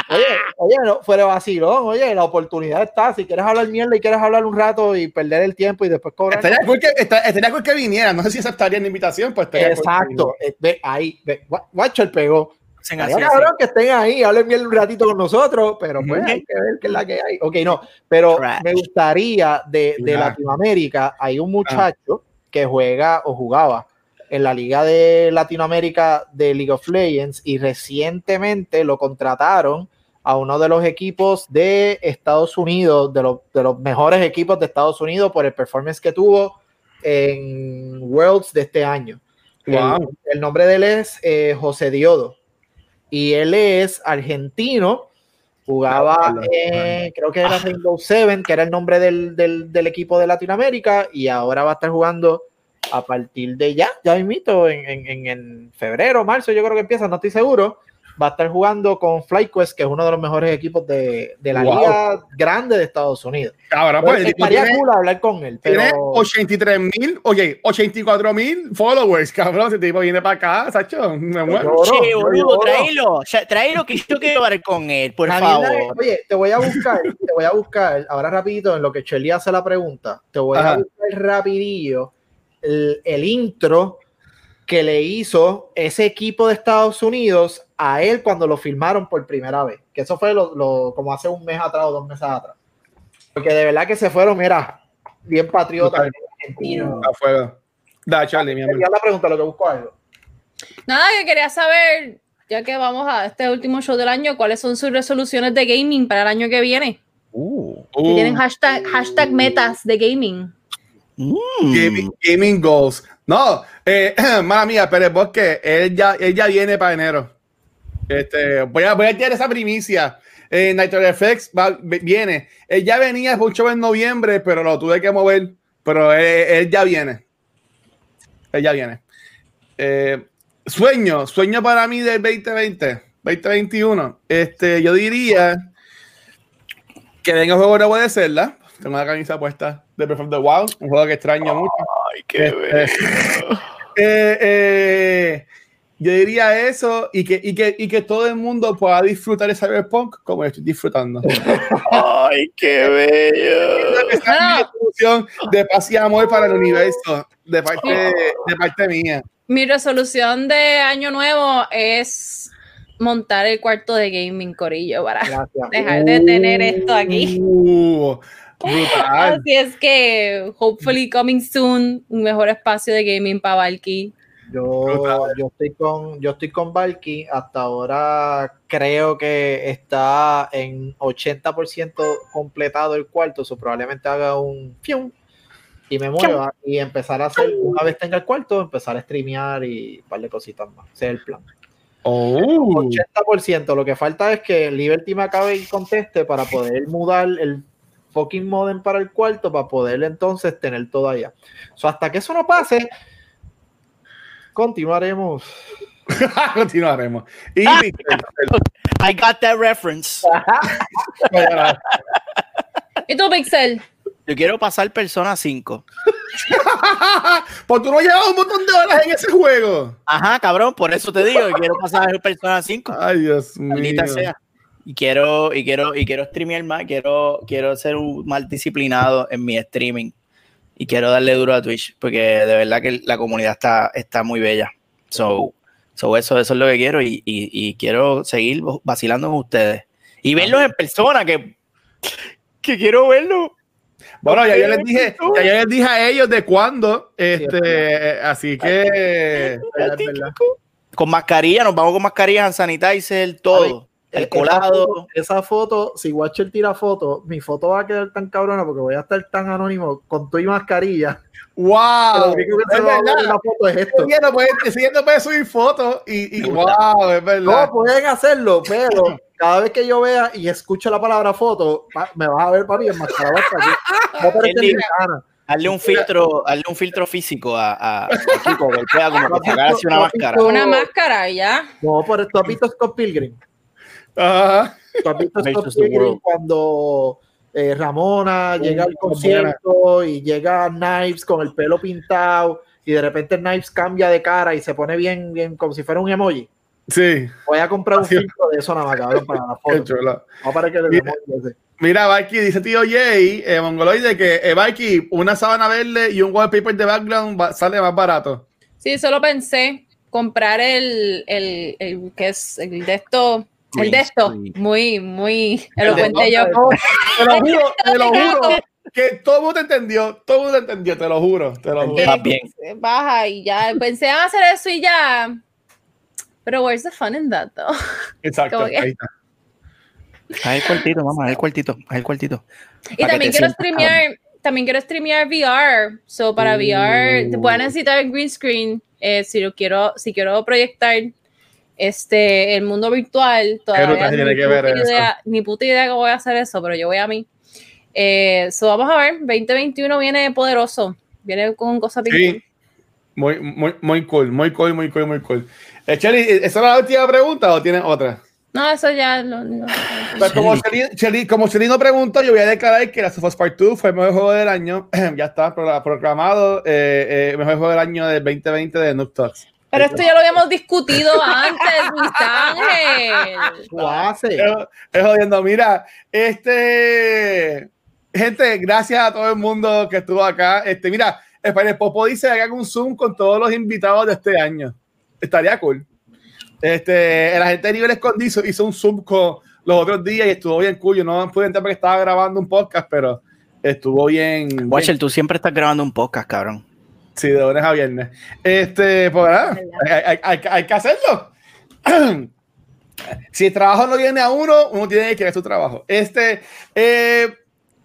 oye, oye, no, fuera vacilón, oye, la oportunidad está. Si quieres hablar mierda y quieres hablar un rato y perder el tiempo y después cobrar. Estaría cool que, está- estaría cool que viniera. No sé si aceptaría la invitación, pues estaría Exacto, eh, ve ahí, ve, Gua- Guacho el pegó. Así, así. cabrón que estén ahí, hablen bien un ratito con nosotros, pero pues hay que ver qué es la que hay. Ok, no, pero Trash. me gustaría de, de. Latinoamérica, hay un muchacho que juega o jugaba en la liga de Latinoamérica de League of Legends y recientemente lo contrataron a uno de los equipos de Estados Unidos, de los, de los mejores equipos de Estados Unidos por el performance que tuvo en Worlds de este año. El- Wow. El, nombre de él es eh, José Diodo y él es argentino. Jugaba, en- creo que era Rainbow Seven, que era el nombre del, del- del equipo de Latinoamérica, y ahora va a estar jugando a partir de ya, ya invito, en, en, en- en febrero, marzo, yo creo que empieza, no estoy seguro. Va a estar jugando con FlyQuest, que es uno de los mejores equipos de, de la Wow. liga grande de Estados Unidos. Cabrón, pues Estaría tiene, cool hablar con él, tiene pero 83 mil, oye, 84 mil followers, cabrón. Ese tipo viene para acá, Sacho. Me muero. Che, boludo, tráelo. Tráelo que yo quiero hablar con él, por favor. oye, te voy a buscar, te voy a buscar, ahora rapidito, en lo que Shelly hace la pregunta, te voy Ajá. a buscar rapidillo el, el intro que le hizo ese equipo de Estados Unidos a él cuando lo filmaron por primera vez. Que eso fue lo, lo- como hace un mes atrás o dos meses atrás. Porque de verdad que se fueron, mira, bien patriotas, Total. bien argentinos. A fuego. Da, Charlie, mi amor. Ya la pregunta, lo que busco algo. Nada, que quería saber, ya que vamos a este último show del año, ¿cuáles son sus resoluciones de gaming para el año que viene? Uh, Si Uh, tienen hashtag, hashtag metas de gaming. Mm. gaming, goals. No, eh, mala mía, pero es que él ya, él ya viene para enero. Este, voy a, voy a tirar esa primicia. Eh, Nitro FX va- viene. Él ya venía show en noviembre, pero lo tuve que mover. Pero él, ya viene. Él ya viene. Eh, sueño, sueño para mí del 2020, 2021. Este, yo diría que venga el juego de Zelda. Tengo una camisa puesta de Breath of the Wild, un juego que extraño mucho. Ay, qué Este, bello. Eh, eh, yo diría eso y que, y, que, y que todo el mundo pueda disfrutar de Cyberpunk como yo estoy disfrutando. Ay, qué bello. Esa es mi solución de paz y amor para el universo de parte, de parte mía. Mi resolución de año nuevo es montar el cuarto de gaming, Corillo, para Gracias. dejar de tener esto aquí. Uh, brutal. Así es que, hopefully coming soon, un mejor espacio de gaming para Valky. Yo, yo estoy con yo estoy con Valky. Hasta ahora creo que está en 80% completado el cuarto. So probablemente haga un fium y me mueva y empezar a hacer, una vez tenga el cuarto, empezar a streamear y un par de cositas más. Ese es el plan. Oh. 80%. Lo que falta es que Liberty me acabe y conteste para poder mudar el fucking modem para el cuarto para poder entonces tener todo allá. So, hasta que eso no pase, continuaremos. Continuaremos. Y I got that reference. ¿Y tú, Pixel? Yo quiero pasar Persona 5. Porque tú no llevas un montón de horas en ese juego. Ajá, cabrón, por eso te digo que quiero pasar Persona 5. Ay, Dios mío. Sea. Y quiero, y quiero, y quiero streamear más, quiero, quiero ser un más disciplinado en mi streaming. Y quiero darle duro a Twitch, porque de verdad que la comunidad está, está muy bella. So, so eso, eso es lo que quiero y, y- y quiero seguir vacilando con ustedes. Y verlos en persona, que que quiero verlo. Bueno, ya yo les dije, ya yo les dije a ellos de cuándo, este, así que con mascarilla, nos vamos con mascarilla, sanitizer, todo. El colado. Esa foto, si Watcher tira foto, mi foto va a quedar tan cabrona porque voy a estar tan anónimo con tu y mascarilla. ¡Wow! que es la foto es esto. Siguiendo puede, subir fotos y, y wow, es verdad. No, pueden hacerlo, pero cada vez que yo vea y escucho la palabra foto, me vas a ver, papi, enmascarado hasta aquí. No Hazle un filtro, hazle un filtro físico a, a, a Kiko, que pueda como que sacar así una máscara. Una máscara y ya. No, por ¿tú has visto Scott Pilgrim? Ajá. ¿Tú has visto Scott Pilgrim cuando eh, Ramona llega al concierto y llega Knives con el pelo pintado y de repente Knives cambia de cara y se pone bien, bien como si fuera un emoji? Sí. Voy a comprar un filtro de eso nada más, cabrón, para la foto. No para que le mira, mira, Valky, dice tío Jay, eh, Mongoloide, que eh, una sábana verde y un wallpaper de background sale más barato. Sí, solo pensé comprar el, el, el que es el de esto, el de esto, muy, muy elocuente yo. Te lo juro, te lo juro. Que todo el mundo te entendió, todo el mundo te entendió, te lo juro, te lo juro. bien. Baja y ya, pensé en hacer eso y ya pero where's the fun in that, though? Exacto. Ahí está. Ahí el cuartito, mamá, ahí el cuartito, ahí el cuartito. Y también quiero streamear, también quiero streamear VR. So para VR te voy a necesitar green screen eh, si lo quiero, si quiero proyectar este el mundo virtual. Todavía ni, puta idea, ni puta idea que voy a hacer eso, pero yo voy a mí. Eh, so vamos a ver, 2021 viene poderoso, viene con cosas sí. Muy, muy, muy cool, muy cool, muy cool, muy cool. Eh, Chelly, ¿esa es la última pregunta o tienes otra? No, eso ya lo. Pues como Chelly, como no preguntó, yo voy a declarar que la of Us Part 2 fue el mejor juego del año. ya está proclamado eh, eh, mejor juego del año del 2020 de Noob Talks. Pero esto ya lo habíamos discutido antes, Luis Ángel. Es jodiendo. Mira, este. Gente, gracias a todo el mundo que estuvo acá. Este, mira, el Popo dice que haga un Zoom con todos los invitados de este año estaría cool. Este, la gente de nivel escondido hizo un Zoom con los otros días y estuvo bien cool. Yo no pude entrar porque estaba grabando un podcast, pero estuvo bien. Watcher, tú siempre estás grabando un podcast, cabrón. Sí, de lunes a viernes. Este, pues nada, hay, hay, hay, que hacerlo. si el trabajo no viene a uno, uno tiene que querer su trabajo. Este, eh,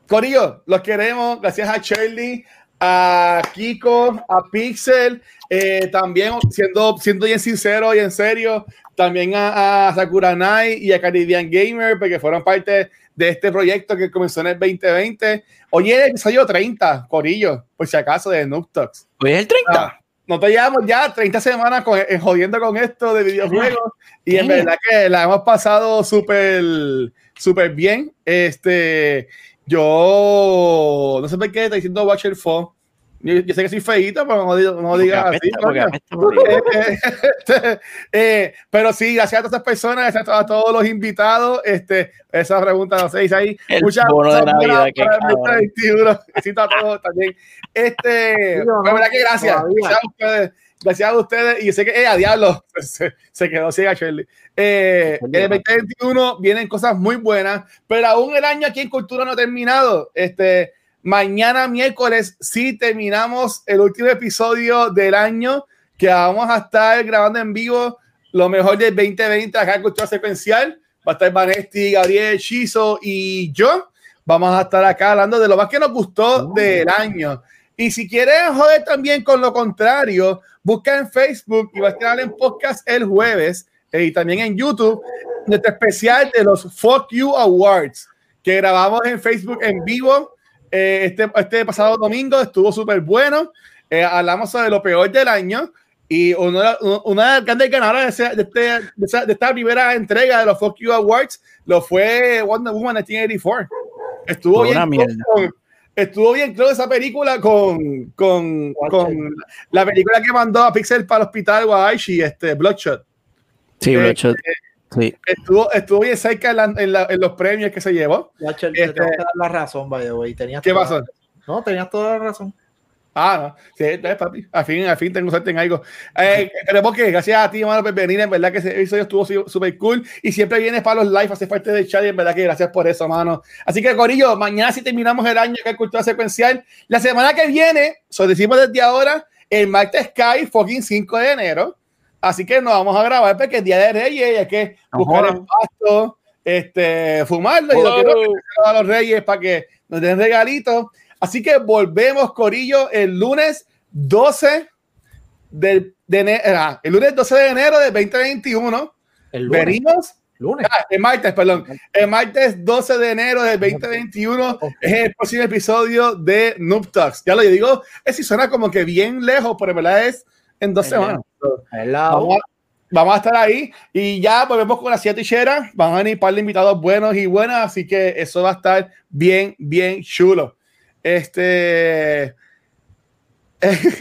Corillo, los queremos. Gracias a Shirley, a Kiko, a Pixel, eh, también siendo, siendo bien sincero y en serio, también a, a Sakura Night y a Caribbean Gamer, porque fueron parte de este proyecto que comenzó en el 2020. Hoy es el episodio 30, Corillo, por si acaso, de Noob Talks. Hoy es el 30. Ah, no te llevamos ya 30 semanas con, eh, jodiendo con esto de videojuegos y en verdad que la hemos pasado súper súper bien. Este, yo no sé por qué está diciendo Watcher Phone. Yo, sé que soy feíto, pero no, no digas así. Este, eh, pero sí, gracias a todas estas personas, gracias a, todos los invitados. Este, esa pregunta no sé, dice ahí. El muchas que Gracias a todos también. Este, la verdad que gracias. Gracias a ustedes. Gracias a ustedes. Y yo sé que, eh, a diablo, se, se quedó ciega Shirley. Eh, en el 2021 vienen cosas muy buenas, pero aún el año aquí en Cultura no ha terminado. Este, Mañana miércoles sí terminamos el último episodio del año que vamos a estar grabando en vivo lo mejor del 2020 acá en Cultura Secuencial. Va a estar Vanesti, Gabriel, Chizo y yo. Vamos a estar acá hablando de lo más que nos gustó del año. Y si quieren joder también con lo contrario, busca en Facebook y va a estar en podcast el jueves eh, y también en YouTube nuestro especial de los Fuck You Awards que grabamos en Facebook en vivo eh, este, este pasado domingo estuvo súper bueno. Eh, hablamos sobre lo peor del año y una, una de las grandes ganadoras de, de, este, de, de, esta primera entrega de los Fuck You Awards lo fue Wonder Woman 1984. Estuvo bien, con, estuvo bien claro esa película con, con, con, la película que mandó a Pixel para el hospital Guayshi, este, Bloodshot. Sí, Bloodshot. Eh, Sí. Estuvo, estuvo bien cerca en, los premios que se llevó. Ya, te este, dar la razón, vaya, güey. ¿Qué pasó? No, tenías toda la razón. Ah, no. Sí, entonces, papi. Al fin, al fin tengo suerte en algo. Eh, queremos que gracias a ti, hermano, por venir. En verdad que ese episodio estuvo súper cool. Y siempre vienes para los live, hace parte del chat. Y en verdad que gracias por eso, mano. Así que, Corillo, mañana si terminamos el año que es cultura secuencial. La semana que viene, so decimos desde ahora, el martes Sky, fucking 5 de enero. Así que nos vamos a grabar porque es Día de Reyes y hay que buscar el pasto, este, fumarlo y lo que no, a los Reyes para que nos den regalitos. Así que volvemos, Corillo, el lunes 12 del, de enero, ah, el lunes 12 de enero de 2021. El lunes. Venimos. Lunes. Ah, el martes, perdón. El martes 12 de enero de 2021 es el próximo episodio de Noob Talks. Ya lo digo, es si suena como que bien lejos, pero en verdad es en dos semanas. Vamos a, vamos a estar ahí y ya volvemos con la siete ticheras. Van a venir un par de invitados buenos y buenas, así que eso va a estar bien, bien chulo. Este.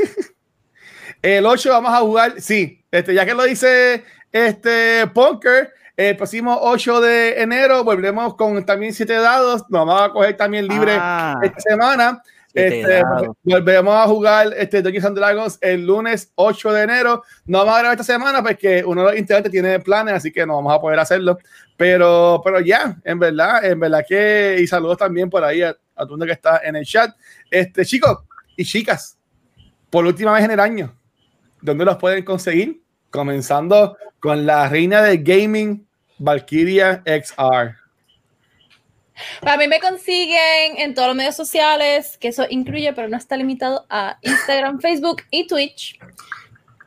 el 8 vamos a jugar, sí, este, ya que lo dice este Punker, el próximo 8 de enero volvemos con también 7 dados. Nos vamos a coger también libre Ah. esta semana. Siete Este, dados. volvemos a jugar este Dungeons and Dragons el lunes 8 de enero. No vamos a grabar esta semana porque uno de los integrantes tiene planes, así que no vamos a poder hacerlo. Pero, pero ya, en verdad, en verdad que, y saludos también por ahí a, a todo el mundo que está en el chat. Este, chicos y chicas, por última vez en el año, ¿dónde los pueden conseguir? Comenzando con la reina del gaming, Valkyria XR. Para mí me consiguen en todos los medios sociales, que eso incluye, pero no está limitado a Instagram, Facebook y Twitch.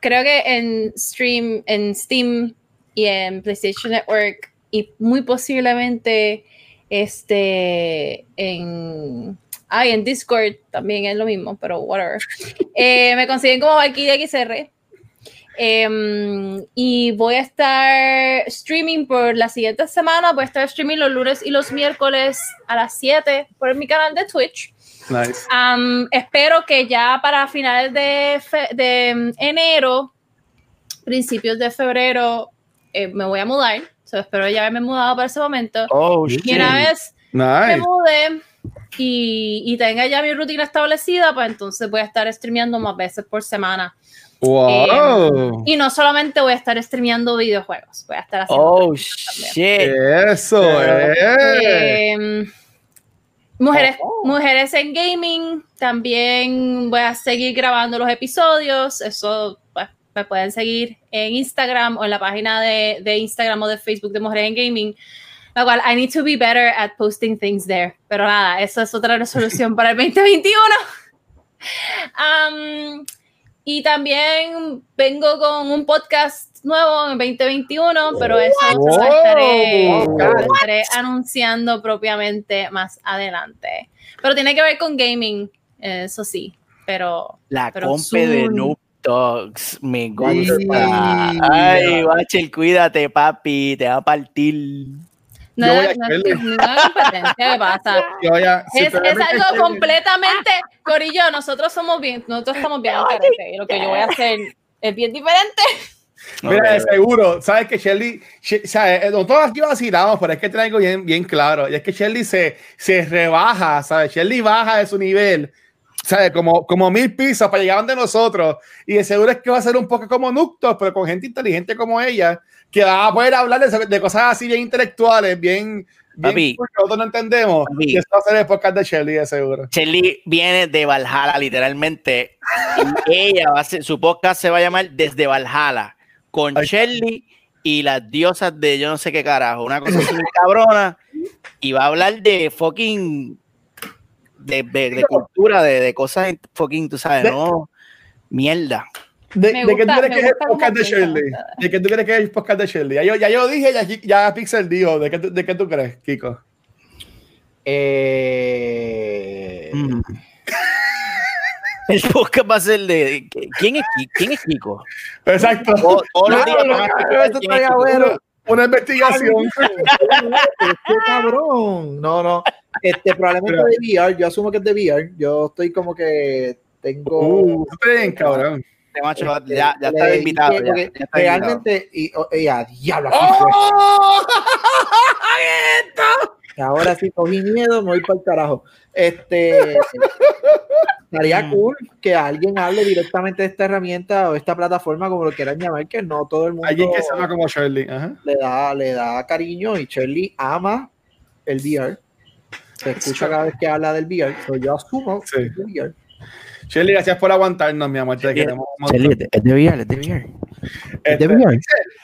Creo que en stream, en Steam y en PlayStation Network y muy posiblemente este en ay, en Discord también es lo mismo, pero whatever. Eh, me consiguen como Valkyria XR. Em, y voy a estar streaming por la siguiente semana. Voy a estar streaming los lunes y los miércoles a las 7 por mi canal de Twitch. Nice. Am, espero que ya para finales de, de mm, enero, principios de febrero, eh, me voy a mudar. So, espero ya haberme mudado para ese momento. Oh, Y shit. una vez me Nice. mude y, y tenga ya mi rutina establecida, pues entonces voy a estar streameando más veces por semana. Wow. Y no solamente voy a estar streameando videojuegos, voy a estar haciendo Oh, shit. Eso es. Em, mujeres, mujeres en gaming, también voy a seguir grabando los episodios, eso pues, me pueden seguir en Instagram o en la página de, de Instagram o de Facebook de Mujeres en Gaming, la cual I need to be better at posting things there, pero nada, eso es otra resolución para el 2021. Am, y también vengo con un podcast nuevo en 2021, pero eso lo estaré, Wow. lo estaré anunciando propiamente más adelante. Pero tiene que ver con gaming, eso sí, pero La Pero compe de. Noob Dogs, me Sí. gusta. Ay, Bachel, cuídate, papi, te va a partir. No, Yo voy es- a no es ninguna competencia, ¿qué pasa? Ya- si Es, es algo completamente, Corillo, nosotros somos bien, nosotros estamos bien y lo que yo voy a hacer es bien diferente. Mira, de Ok. seguro, sabes que Shelly, She- sabes, eh, nosotros aquí vacilamos, pero es que traigo bien, bien claro, y es que Shelly se, se rebaja, ¿sabes? Shelly baja de su nivel, ¿sabes? Como, como mil pisos para llegar donde nosotros, y de seguro es que va a ser un poco como Nuctos, pero con gente inteligente como ella, que va a poder hablar de, de cosas así bien intelectuales, bien, bien Papi. nosotros no entendemos, Papi. y eso va a ser el podcast de Shelly, de seguro. Shelly viene de Valhalla, literalmente. Y ella va a ser, su podcast se va a llamar Desde Valhalla, con Ay. Shelly y las diosas de yo no sé qué carajo, una cosa así muy cabrona. Y va a hablar de fucking. De, de- de cultura, de, de cosas fucking, tú sabes, De- no. Mierda. ¿De, qué tú crees que es el podcast de Shirley? ¿De qué tú crees que es el podcast de Shirley? Ya yo, ya yo dije, ya, ya Pixel dijo. ¿De qué, tú- ¿De qué tú crees, Kiko? Eh, Mm. El podcast va a ser de. ¿Quién es, quién es Kiko? Exacto. O-. Una investigación. Qué cabrón. No, no. Este, probablemente de VR. Yo asumo que es de VR. Yo estoy como que tengo. Uh, está bien, cabrón. Este macho este, ya, ya está invitado. Ya, ya está invitado. realmente, y, oh, y a diablo. ¡Oh! Ahora sí cogí miedo, me voy para el carajo. Este, estaría Mm. cool que alguien hable directamente de esta herramienta o esta plataforma, como lo quieran llamar, que no todo el mundo Alguien que se llama como Shirley. Ajá. le da, le da cariño y Shirley ama el VR. Se escucha cada vez que habla del VR. So yo asumo Sí. que es VR. Gracias por aguantarnos, mi amor. Te queremos es de VR, es de VR. Este, de VR.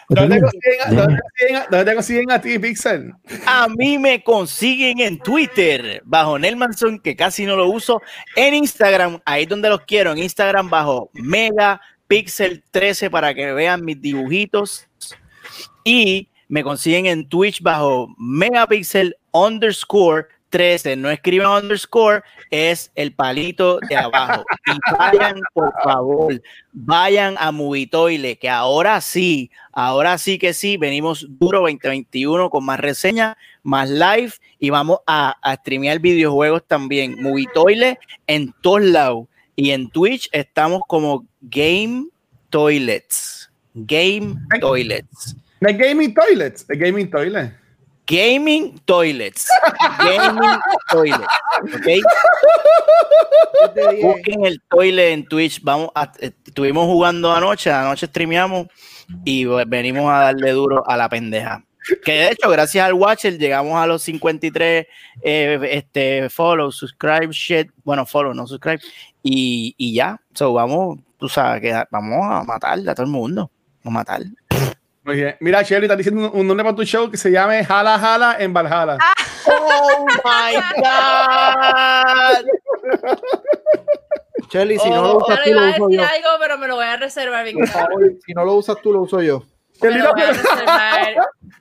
¿Dónde te consiguen a- dónde consiguen a- dónde consiguen a ti, Pixel? A mí me consiguen en Twitter bajo Nelmanson, que casi no lo uso. En Instagram, ahí es donde los quiero. En Instagram bajo Megapixel 13 para que vean mis dibujitos. Y me consiguen en Twitch bajo Megapixel underscore 13. No escriban underscore, es el palito de abajo. Y vayan, por favor, vayan a Movitoile, que ahora sí, ahora sí que sí, venimos duro 2021 con más reseñas, más live y vamos a, a streamear videojuegos también. Movitoile en todos lados. Y en Twitch estamos como Game Toilets. Game Toilets. The Gaming Toilets. The Gaming Toilet. Gaming Toilets. Gaming Toilets. ¿Ok? Busquen el toilet en Twitch. Vamos a- eh, estuvimos jugando anoche, anoche streameamos y venimos a darle duro a la pendeja. Que de hecho, gracias al Watcher llegamos a los 53 eh, este, follow, subscribe, shit. Bueno, follow, no subscribe. Y, y ya. So, vamos, tú sabes, que vamos a matar a todo el mundo. Vamos a matar. Muy bien. Mira, Shirley, estás diciendo un, un nombre para tu show que se llame Jala Jala en Valhalla. ¡Oh, my God! Shelly, si no lo usas tú, iba lo a uso decir yo. algo, pero me lo voy a reservar bien. Si no lo usas tú, lo uso yo. Me lo voy a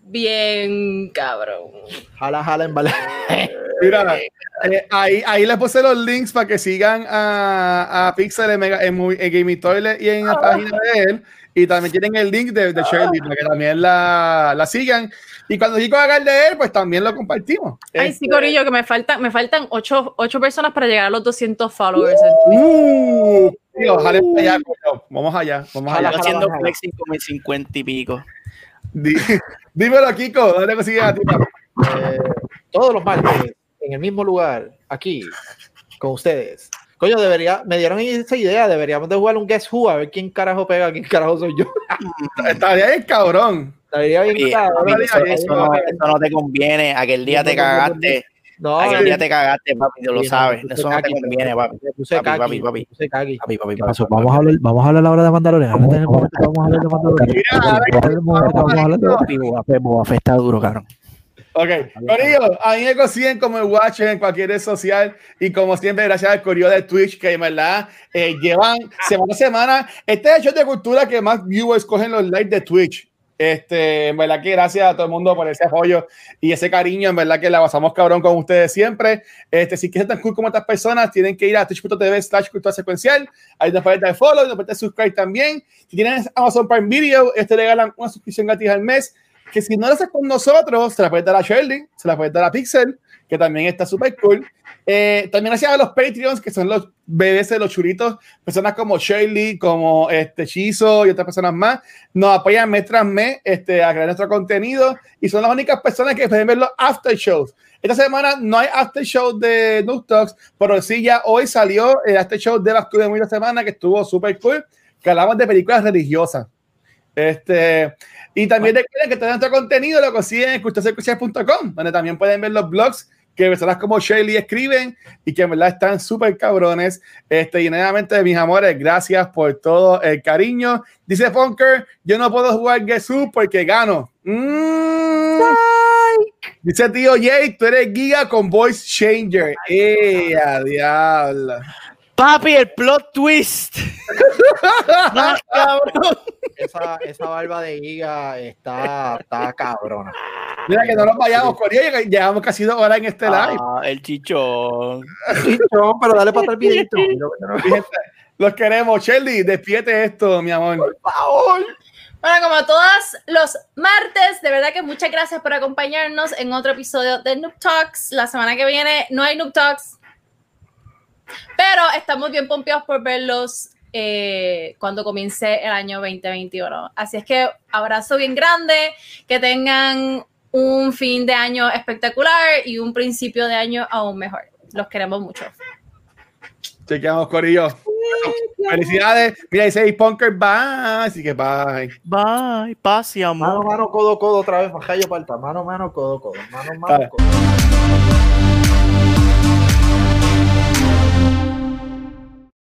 bien, cabrón. Jala, jala en bala. Mira, eh, ahí, ahí les puse los links para que sigan a, a Pixel en, Mega- en, en Gaming Toilet y en la página de él. Y también tienen el link de, de Shirley para que también la, la sigan. Y cuando Chico haga el de él, pues también lo compartimos. Ay, Este, sí, Corillo, que me faltan, me faltan ocho, ocho personas para llegar a los 200 followers. Uh, tío, jale para allá, coño. Vamos allá, vamos allá. Haciendo jala. flexing como en 50 y pico. Dímelo, Kiko, ¿dónde consigues a ti? Eh, todos los martes, en el mismo lugar, aquí, con ustedes. Coño, debería, me dieron esa idea, deberíamos de jugar un Guess Who, a ver quién carajo pega, quién carajo soy yo. Estaría bien, cabrón. Estaría bien cabrón. papi, eso, eso no, eso no te conviene. Aquel día te cagaste. No, Aquel día te cagaste, papi, tú lo sabes. Eso no te conviene, me papi. Papi, papi, papi. Papi, papi, ¿Qué papi, pasó? papi, Vamos a hablar, vamos a hablar ahora de Mandalorian. Vamos a hablar de Mandalorian. Vamos a hablar está duro, cabrón. Ok, Corillo, a mí me consiguen como el Watcher en cualquier red social y como siempre, gracias al Corillo de Twitch que en verdad eh, llevan semana a semana. Este es el show de cultura que más viewers cogen los likes de Twitch. Este, en verdad que gracias a todo el mundo por ese apoyo y ese cariño, en verdad que la pasamos cabrón con ustedes siempre. Este, si quieren tan cool como estas personas, tienen que ir a twitch.tv slash cultura secuencial. Ahí nos pueden dar follow, nos pueden dar subscribe también. Si tienen Amazon Prime Video, este regalan una suscripción gratis al mes que si no lo haces con nosotros, se la puedes dar a Shirley, se la puedes dar a Pixel, que también está súper cool. Eh, también gracias a los Patreons, que son los bebés de los churitos, personas como Shirley, como este Chizo y otras personas más, nos apoyan mes tras mes este, a crear nuestro contenido y son las únicas personas que pueden ver los after shows. Esta semana no hay after show de Noob Talks, pero sí ya hoy salió el after show de las de la semana que estuvo súper cool, que hablamos de películas religiosas. Este, y también recuerden que todo nuestro contenido lo consiguen en culturasecuencial.com, donde también pueden ver los blogs que personas como Shirley escriben y que en verdad están súper cabrones. Este, y nuevamente, mis amores, gracias por todo el cariño. Dice Funker, yo no puedo jugar Gesù porque gano. Mm. Dice tío Jay, tú eres giga con voice changer. ¡Eh, a diablo! Papi, el plot twist. Más cabrón. Esa, esa barba de Giga está, está cabrona. Mira que no nos vayamos con ella, llevamos casi dos horas en este live. Ah, el chichón. No, pero dale para atrás el videito. Los queremos. Shelly, despiete esto, mi amor. Por favor. Bueno, como todos los martes, de verdad que muchas gracias por acompañarnos en otro episodio de Noob Talks. La semana que viene no hay Noob Talks, pero estamos bien pompeados por verlos eh, cuando comience el año 2021. Así es que abrazo bien grande, que tengan un fin de año espectacular y un principio de año aún mejor. Los queremos mucho. Chequeamos, Corillo. Felicidades. Mira, dice Punker, bye. Así que bye. Bye, paz y amor. Mano, mano, codo, codo, otra vez, majayo palta. Mano, mano, codo, codo. Mano, mano, codo.